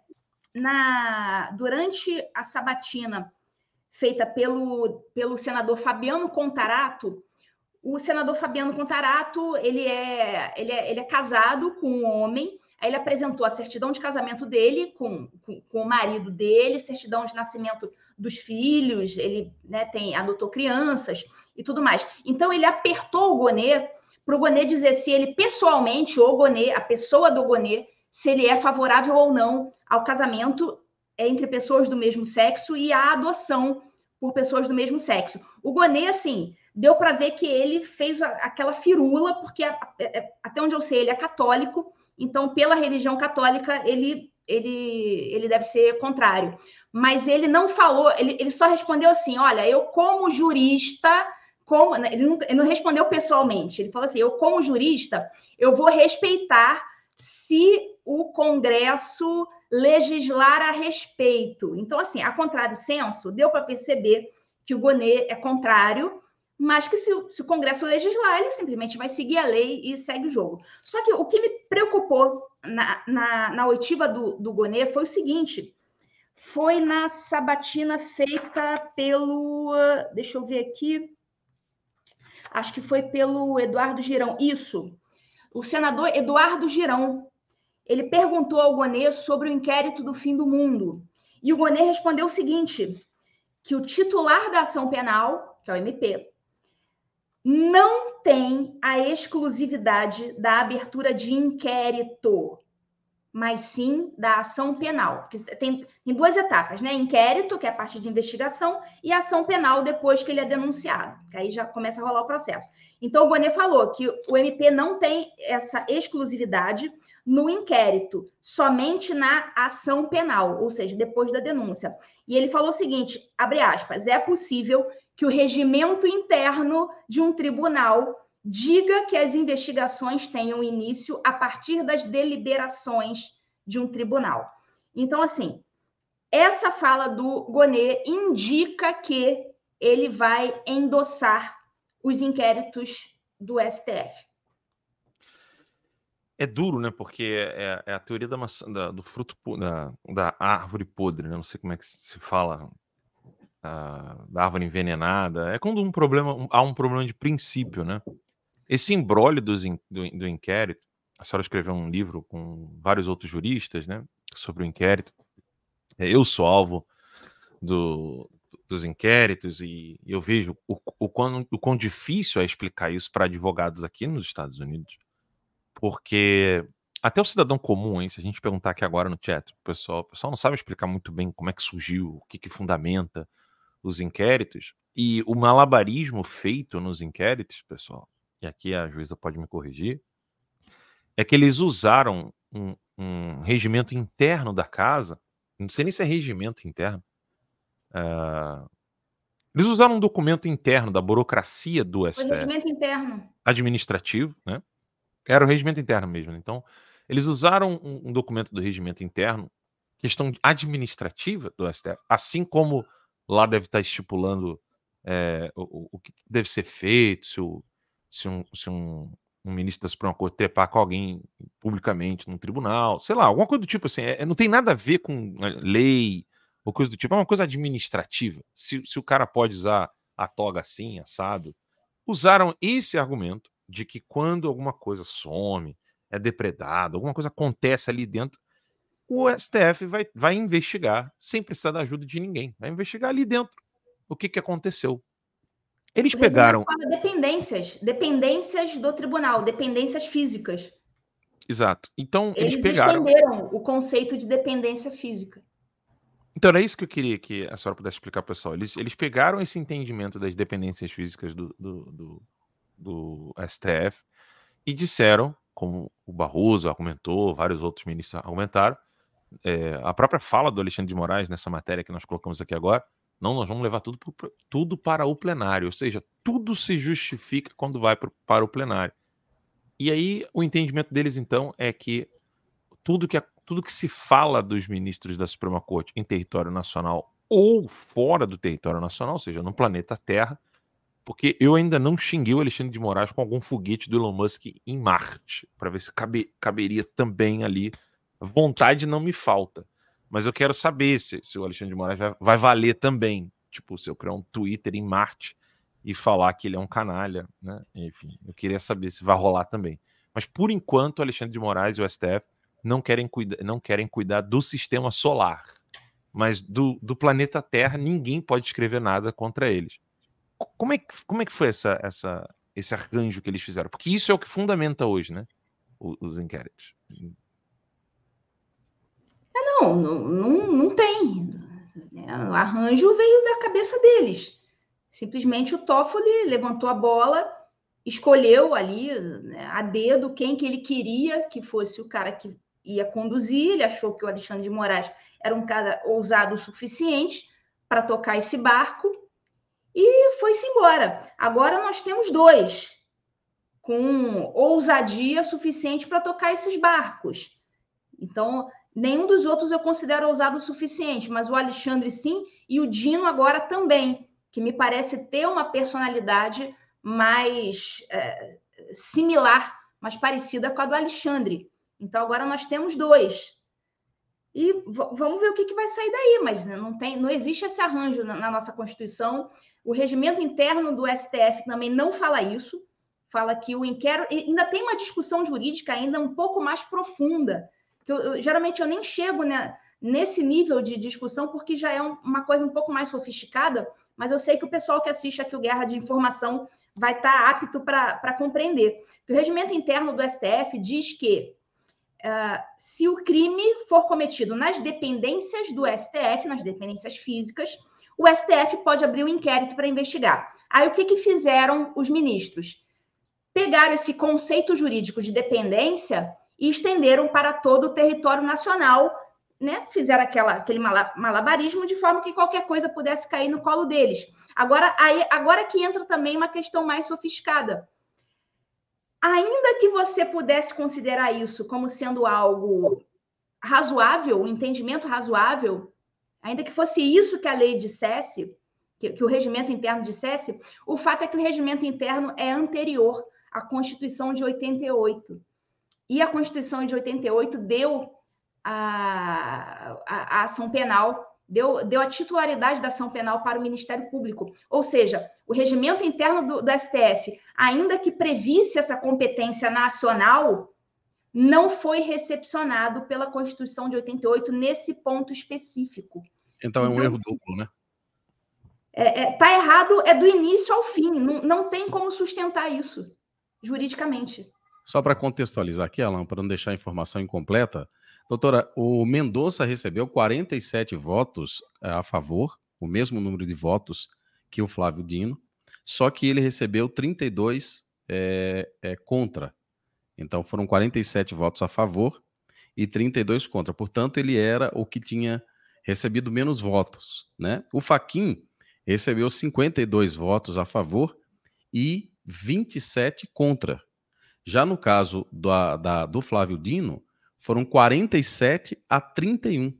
na, durante a sabatina feita pelo, pelo senador Fabiano Contarato, o senador Fabiano Contarato, ele é, ele é, ele é casado com um homem, aí ele apresentou a certidão de casamento dele com, com, com, o marido dele, certidão de nascimento dos filhos, ele né, tem, adotou crianças e tudo mais. Então, ele apertou o Gonê para o Gonê dizer se ele pessoalmente, o Gonê, a pessoa do Gonê, se ele é favorável ou não ao casamento entre pessoas do mesmo sexo e à adoção por pessoas do mesmo sexo. O Gonê, assim, deu para ver que ele fez aquela firula, porque é, até onde eu sei, ele é católico, então, pela religião católica, ele, ele, ele deve ser contrário. Mas ele não falou, ele, ele só respondeu assim: olha, eu, como jurista, como. Né, ele não, ele não respondeu pessoalmente, ele falou assim: eu, como jurista, eu vou respeitar se o Congresso legislar a respeito. Então, assim, a contrário senso, deu para perceber que o Gonê é contrário, mas que se, se, o Congresso legislar, ele simplesmente vai seguir a lei e segue o jogo. Só que o que me preocupou na, na, na oitiva do, do foi o seguinte: foi na sabatina feita pelo. Deixa eu ver aqui. Acho que foi pelo Eduardo Girão. Isso. O senador Eduardo Girão. Ele perguntou ao Gonê sobre o inquérito do fim do mundo. E o Gonê respondeu o seguinte: que o titular da ação penal, que é o MP, não tem a exclusividade da abertura de inquérito, mas sim da ação penal. Tem, tem duas etapas, né? Inquérito, que é a parte de investigação, e ação penal depois que ele é denunciado, que aí já começa a rolar o processo. Então, o Bonet falou que o MP não tem essa exclusividade no inquérito, somente na ação penal, ou seja, depois da denúncia. E ele falou o seguinte: abre aspas, é possível que o regimento interno de um tribunal diga que as investigações tenham início a partir das deliberações de um tribunal. Então, assim, essa fala do Gonê indica que ele vai endossar os inquéritos do STF. É duro, né? Porque é, é a teoria da maçã, da, do fruto da, da árvore podre, né? Não sei como é que se fala da árvore envenenada. É quando um problema um, há um problema de princípio, né? Esse embrólio do, do, inquérito, a senhora escreveu um livro com vários outros juristas, né? Sobre o inquérito. É, eu sou alvo do, dos inquéritos e eu vejo o, o, quão, o quão difícil é explicar isso para advogados aqui nos Estados Unidos, porque até o cidadão comum, hein, se a gente perguntar aqui agora no chat, o pessoal, o pessoal não sabe explicar muito bem como é que surgiu, o que, que fundamenta os inquéritos, e o malabarismo feito nos inquéritos, pessoal, e aqui a juíza pode me corrigir, é que eles usaram um, um regimento interno da casa, não sei nem se é regimento interno, Uh, eles usaram um documento interno da burocracia do STF. Regimento interno. Administrativo, né? Era o regimento interno mesmo. Então, eles usaram um, um documento do regimento interno, questão administrativa do STF, assim como lá deve estar estipulando é, o, o, que deve ser feito, se, o, se, um, se um, um, ministro da Suprema Corte trepar com alguém publicamente num tribunal, sei lá, alguma coisa do tipo assim. É, não tem nada a ver com lei, ou coisa do tipo. É uma coisa administrativa. Se, se o cara pode usar a toga assim, assado. Usaram esse argumento de que quando alguma coisa some, é depredado, alguma coisa acontece ali dentro, o STF vai, vai investigar sem precisar da ajuda de ninguém. Vai investigar ali dentro o que, que aconteceu. Eles pegaram. Dependências, dependências do tribunal, dependências físicas. Exato. Então, eles, eles pegaram. estenderam o conceito de dependência física. Então, era isso que eu queria que a senhora pudesse explicar pessoal. Eles, eles pegaram esse entendimento das dependências físicas do, do, do, do STF e disseram, como o Barroso argumentou, vários outros ministros argumentaram, é, a própria fala do Alexandre de Moraes nessa matéria que nós colocamos aqui agora, não, nós vamos levar tudo, pro, tudo para o plenário, ou seja, tudo se justifica quando vai pro, para o plenário. E aí o entendimento deles, então, é que tudo que, tudo que se fala dos ministros da Suprema Corte em território nacional ou fora do território nacional, ou seja, no planeta Terra, porque eu ainda não xinguei o Alexandre de Moraes com algum foguete do Elon Musk em Marte, para ver se cabe, caberia também ali. Vontade não me falta, mas eu quero saber se, se o Alexandre de Moraes vai, vai valer também. Tipo, se eu criar um Twitter em Marte e falar que ele é um canalha, né? Enfim, eu queria saber se vai rolar também. Mas por enquanto, o Alexandre de Moraes e o STF não querem, cuida não querem cuidar do sistema solar, mas do, do planeta Terra ninguém pode escrever nada contra eles. Como é que, como é que foi essa, essa, esse arranjo que eles fizeram? Porque isso é o que fundamenta hoje, né? Os, os inquéritos. É, não, não, não, não tem. O arranjo veio da cabeça deles. Simplesmente o Toffoli levantou a bola, escolheu ali né, a dedo quem que ele queria que fosse o cara que ia conduzir, ele achou que o Alexandre de Moraes era um cara ousado o suficiente para tocar esse barco e foi-se embora. Agora nós temos dois com ousadia suficiente para tocar esses barcos. Então, nenhum dos outros eu considero ousado o suficiente, mas o Alexandre sim e o Dino agora também, que me parece ter uma personalidade mais é, similar, mais parecida com a do Alexandre. Então agora nós temos dois. E vamos ver o que, que vai sair daí, mas não tem, não existe esse arranjo na, na nossa Constituição. O regimento interno do STF também não fala isso. Fala que o inquérito ainda tem uma discussão jurídica ainda um pouco mais profunda. Eu, eu, geralmente eu nem chego né, nesse nível de discussão porque já é um, uma coisa um pouco mais sofisticada, mas eu sei que o pessoal que assiste aqui o Guerra de Informação vai estar apto para compreender. O regimento interno do STF diz que Uh, se o crime for cometido nas dependências do STF, nas dependências físicas, o STF pode abrir um inquérito para investigar. Aí o que, que fizeram os ministros? Pegaram esse conceito jurídico de dependência e estenderam para todo o território nacional, né? Fizeram aquela, aquele malabarismo de forma que qualquer coisa pudesse cair no colo deles. Agora, aí, agora que entra também uma questão mais sofisticada ainda que você pudesse considerar isso como sendo algo razoável, um entendimento razoável, ainda que fosse isso que a lei dissesse, que, que, o regimento interno dissesse, o fato é que o regimento interno é anterior à Constituição de 88. E a Constituição de 88 deu a, a, a ação penal deu, deu a titularidade da ação penal para o Ministério Público. Ou seja, o regimento interno do, do STF, ainda que previsse essa competência nacional, não foi recepcionado pela Constituição de 88 nesse ponto específico. Então é um então, erro duplo, né? é, é, tá errado é do início ao fim. Não, não tem como sustentar isso juridicamente. Só para contextualizar aqui, Alan, para não deixar a informação incompleta, doutora, o Mendonça recebeu 47 votos eh, a favor, o mesmo número de votos que o Flávio Dino, só que ele recebeu 32 é, é, contra. Então foram 47 votos a favor e 32 contra. Portanto, ele era o que tinha recebido menos votos. Né? O Faquin recebeu 52 votos a favor e 27 contra. Já no caso do, da, do Flávio Dino, foram 47 a 31.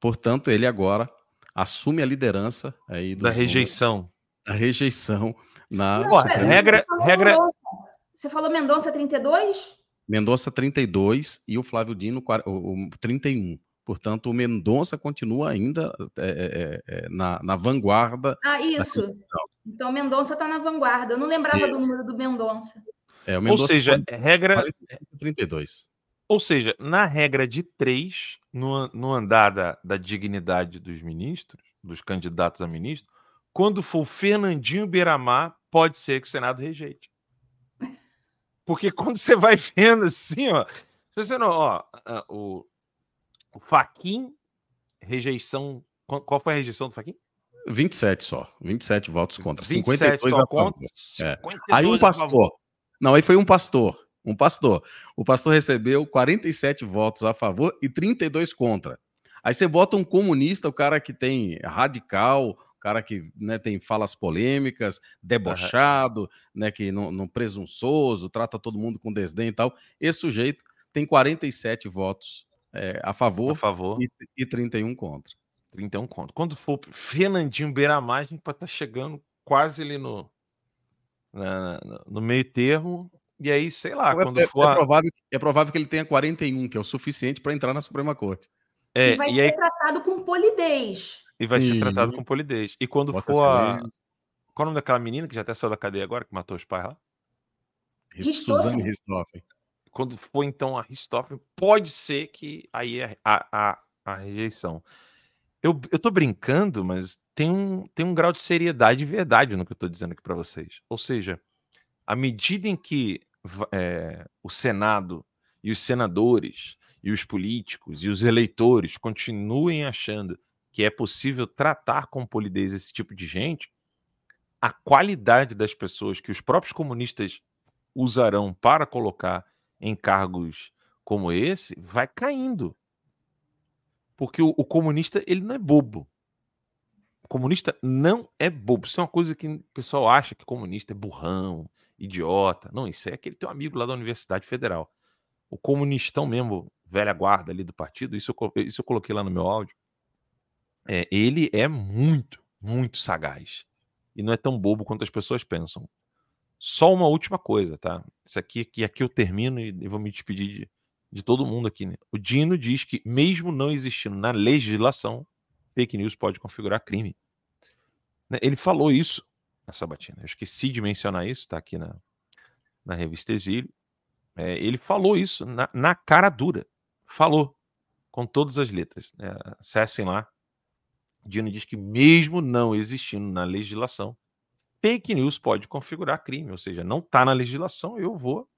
Portanto, ele agora assume a liderança aí da rejeição. Da rejeição na Não, regra, regra. Você falou Mendonça 32? Mendonça 32 e o Flávio Dino o, o 31. Portanto, o Mendonça continua ainda é, é, é, na, na, vanguarda. Ah, isso. Então, Mendonça está na vanguarda. Eu não lembrava do número do Mendonça. É, Ou seja, regra. 32. Ou seja, na regra de três, no, no andar da, da dignidade dos ministros, dos candidatos a ministro, quando for Fernandinho Beiramar, pode ser que o Senado rejeite. Porque quando você vai *laughs* vendo assim, ó, você não, ó, o, o Faquin, rejeição. Qual foi a rejeição do Faquin? 27 só. 27 votos contra. 57 52 só contra. É. Aí um pastor. Não, aí foi um pastor. Um pastor. O pastor recebeu 47 votos a favor e 32 contra. Aí você bota um comunista, o cara que tem radical, o cara que né, tem falas polêmicas, debochado, uhum. né, que não, não presunçoso, trata todo mundo com desdém e tal. Esse sujeito tem 47 votos é, a favor, a favor. E, e 31 contra. 31 contra. Quando for Fernandinho Beiramar, a gente pode estar tá chegando quase ali no, na, no meio termo. E aí, sei lá, então, quando é, for. É provável, é provável que ele tenha 41, que é o suficiente para entrar na Suprema Corte. É, e vai e ser aí... tratado com polidez. E vai Sim. ser tratado com polidez. E quando Vossa for a... Qual é o nome daquela menina que já até saiu da cadeia agora, que matou os pais lá? Suzane Ristoffen quando for então a Ristoffen, pode ser que aí a, a, a rejeição. Eu, eu tô brincando, mas tem um, tem um grau de seriedade e verdade no que eu tô dizendo aqui para vocês. Ou seja, à medida em que é, o Senado e os senadores e os políticos e os eleitores continuem achando que é possível tratar com polidez esse tipo de gente, a qualidade das pessoas que os próprios comunistas usarão para colocar em cargos como esse vai caindo. Porque o, o, comunista, ele não é bobo. Comunista não é bobo. Isso é uma coisa que o pessoal acha que comunista é burrão, idiota. Não, isso é aquele teu amigo lá da Universidade Federal. O comunistão mesmo, velha guarda ali do partido, isso eu, isso eu coloquei lá no meu áudio. É, ele é muito, muito sagaz. E não é tão bobo quanto as pessoas pensam. Só uma última coisa, tá? Isso aqui, que aqui eu termino e, vou me despedir de, de todo mundo aqui. Né? O Dino diz que, mesmo não existindo na legislação, fake news pode configurar crime. Né? Ele falou isso na sabatina. Eu esqueci de mencionar isso, tá aqui na, na revista Exílio. É, ele falou isso na, na, cara dura. Falou. Com todas as letras. Né? Acessem lá. Dino diz que, mesmo não existindo na legislação, fake news pode configurar crime, ou seja, não está na legislação, eu vou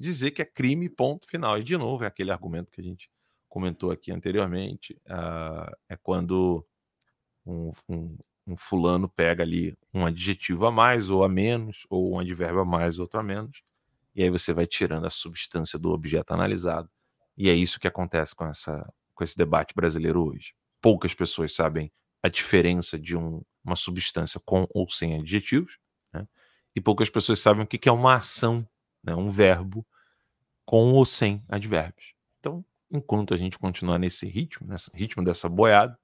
dizer que é crime, ponto final. E, de novo, é aquele argumento que a gente comentou aqui anteriormente, uh, é quando um, um, um, fulano pega ali um adjetivo a mais ou a menos, ou um advérbio a mais, outro a menos, e aí você vai tirando a substância do objeto analisado. E é isso que acontece com, essa, com esse debate brasileiro hoje. Poucas pessoas sabem a diferença de um, uma substância com ou sem adjetivos, né? e poucas pessoas sabem o que é uma ação, né? um verbo com ou sem advérbios. Então, enquanto a gente continuar nesse ritmo, nesse ritmo dessa boiada,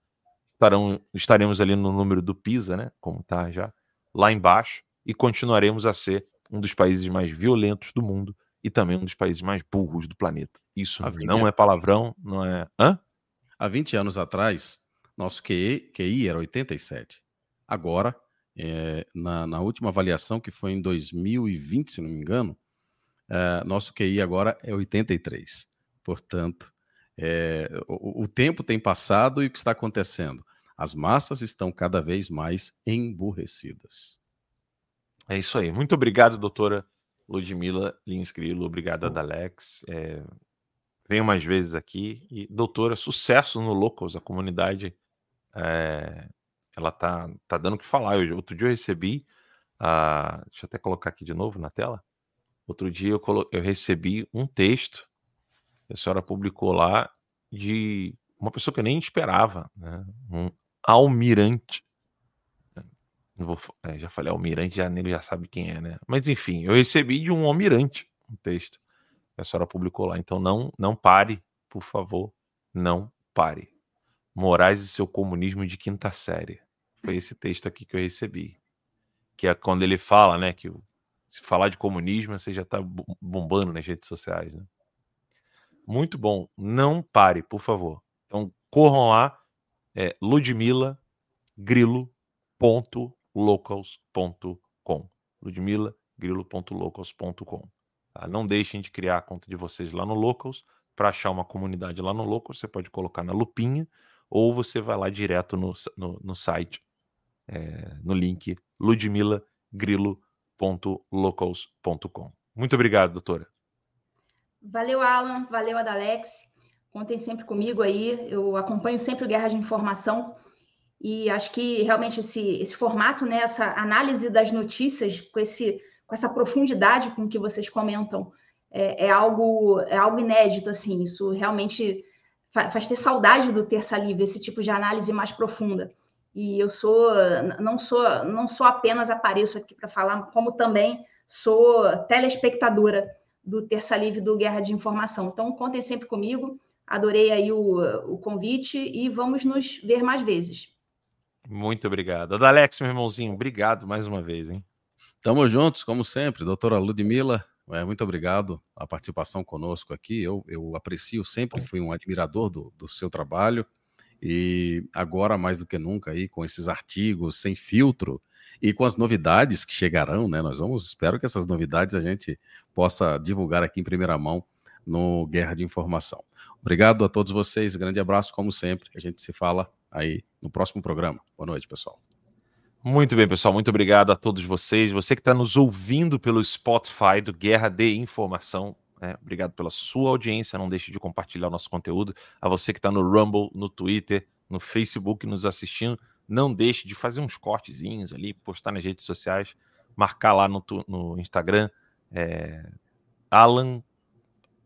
estarão, estaremos ali no número do PISA, né? como está já, lá embaixo, e continuaremos a ser um dos países mais violentos do mundo e também um dos países mais burros do planeta. Isso não é palavrão, não é. Hã? Há 20 anos atrás, nosso QI, QI era 87. Agora, é, na, na, última avaliação, que foi em 2020, se não me engano, é, nosso QI agora é 83. Portanto, é, o, o, tempo tem passado e o que está acontecendo? As massas estão cada vez mais emburrecidas. É isso aí. Muito obrigado, doutora Ludmila Lins Grilo. Obrigado, Adalex. É, venho mais vezes aqui. E, doutora, sucesso no Locals, a comunidade. É, ela tá, tá dando o que falar. Eu, outro dia eu recebi. Uh, deixa eu até colocar aqui de novo na tela. Outro dia eu, colo, eu recebi um texto a senhora publicou lá de uma pessoa que eu nem esperava, né? um almirante. Vou, é, já falei almirante, já nele já sabe quem é, né? Mas enfim, eu recebi de um almirante um texto que a senhora publicou lá. Então não, não pare, por favor, não pare. Moraes e seu comunismo de quinta série. Foi esse texto aqui que eu recebi. Que é quando ele fala, né, que se falar de comunismo, você já está bombando nas redes sociais, né? Muito bom. Não pare, por favor. Então corram lá, é ludmila.grilo.locals.com. ludmila.grilo.locals.com. Tá? Não deixem de criar a conta de vocês lá no Locals. Para achar uma comunidade lá no Locals, você pode colocar na lupinha ou você vai lá direto no, no, no site, é, no link ludmilagrilo.locals.com. Muito obrigado, doutora. Valeu, Alan. Valeu, Adalex. Contem sempre comigo aí. Eu acompanho sempre o Guerra de Informação e acho que realmente esse, esse formato, né, essa análise das notícias com esse com essa profundidade com que vocês comentam, é, é, algo é algo inédito, assim, isso realmente faz, faz ter saudade do Terça Livre, esse tipo de análise mais profunda. E eu sou, não sou, não sou apenas apareço aqui para falar, como também sou telespectadora do Terça Livre do Guerra de Informação. Então, contem sempre comigo. Adorei aí o, o convite e vamos nos ver mais vezes. Muito obrigado. Adalex, meu irmãozinho, obrigado mais uma vez, hein? Tamo juntos, como sempre. Doutora Ludmila, é, muito obrigado a participação conosco aqui. Eu, eu aprecio sempre, fui um admirador do, do seu trabalho e agora mais do que nunca aí com esses artigos sem filtro e com as novidades que chegarão, né? Nós vamos, espero que essas novidades a gente possa divulgar aqui em primeira mão no Guerra de Informação. Obrigado a todos vocês, grande abraço como sempre. A gente se fala aí no próximo programa. Boa noite, pessoal. Muito bem, pessoal. Muito obrigado a todos vocês. Você que está nos ouvindo pelo Spotify do Guerra de Informação, né? obrigado pela sua audiência. Não deixe de compartilhar o nosso conteúdo. A você que está no Rumble, no Twitter, no Facebook nos assistindo, não deixe de fazer uns cortezinhos ali, postar nas redes sociais, marcar lá no, no Instagram. É, Alan,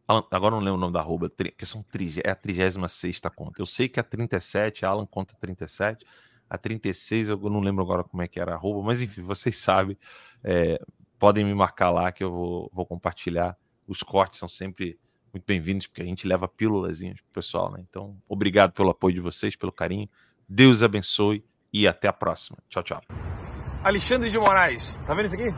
Alan, Agora não lembro o nome da arroba, que são, é a 36 conta. Eu sei que a 37, Alan conta 37 a 36, eu não lembro agora como é que era a roupa, mas enfim, vocês sabem, é, podem me marcar lá que eu vou, vou compartilhar. Os cortes são sempre muito bem-vindos, porque a gente leva pílulas pro pessoal, né? Então, obrigado pelo apoio de vocês, pelo carinho. Deus abençoe e até a próxima. Tchau, tchau. Alexandre de Moraes, tá vendo isso aqui?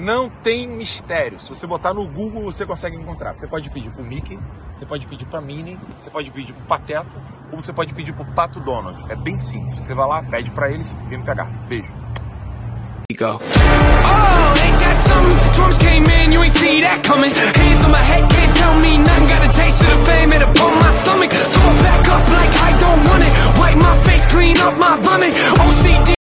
Não tem mistério. Se você botar no Google, você consegue encontrar. Você pode pedir pro Mickey, você pode pedir para Minnie, você pode pedir para Pateta ou você pode pedir para o Pato Donald. É bem simples. Você vai lá, pede para eles, vem me pegar. Beijo. go. Oh, ain't that something? Drums came in, you ain't see that coming. Hands on my head, can't tell me nothing. Got a taste of the fame, it my stomach. Throw back up like I don't want it. Wipe my face, clean up my vomit. OCD.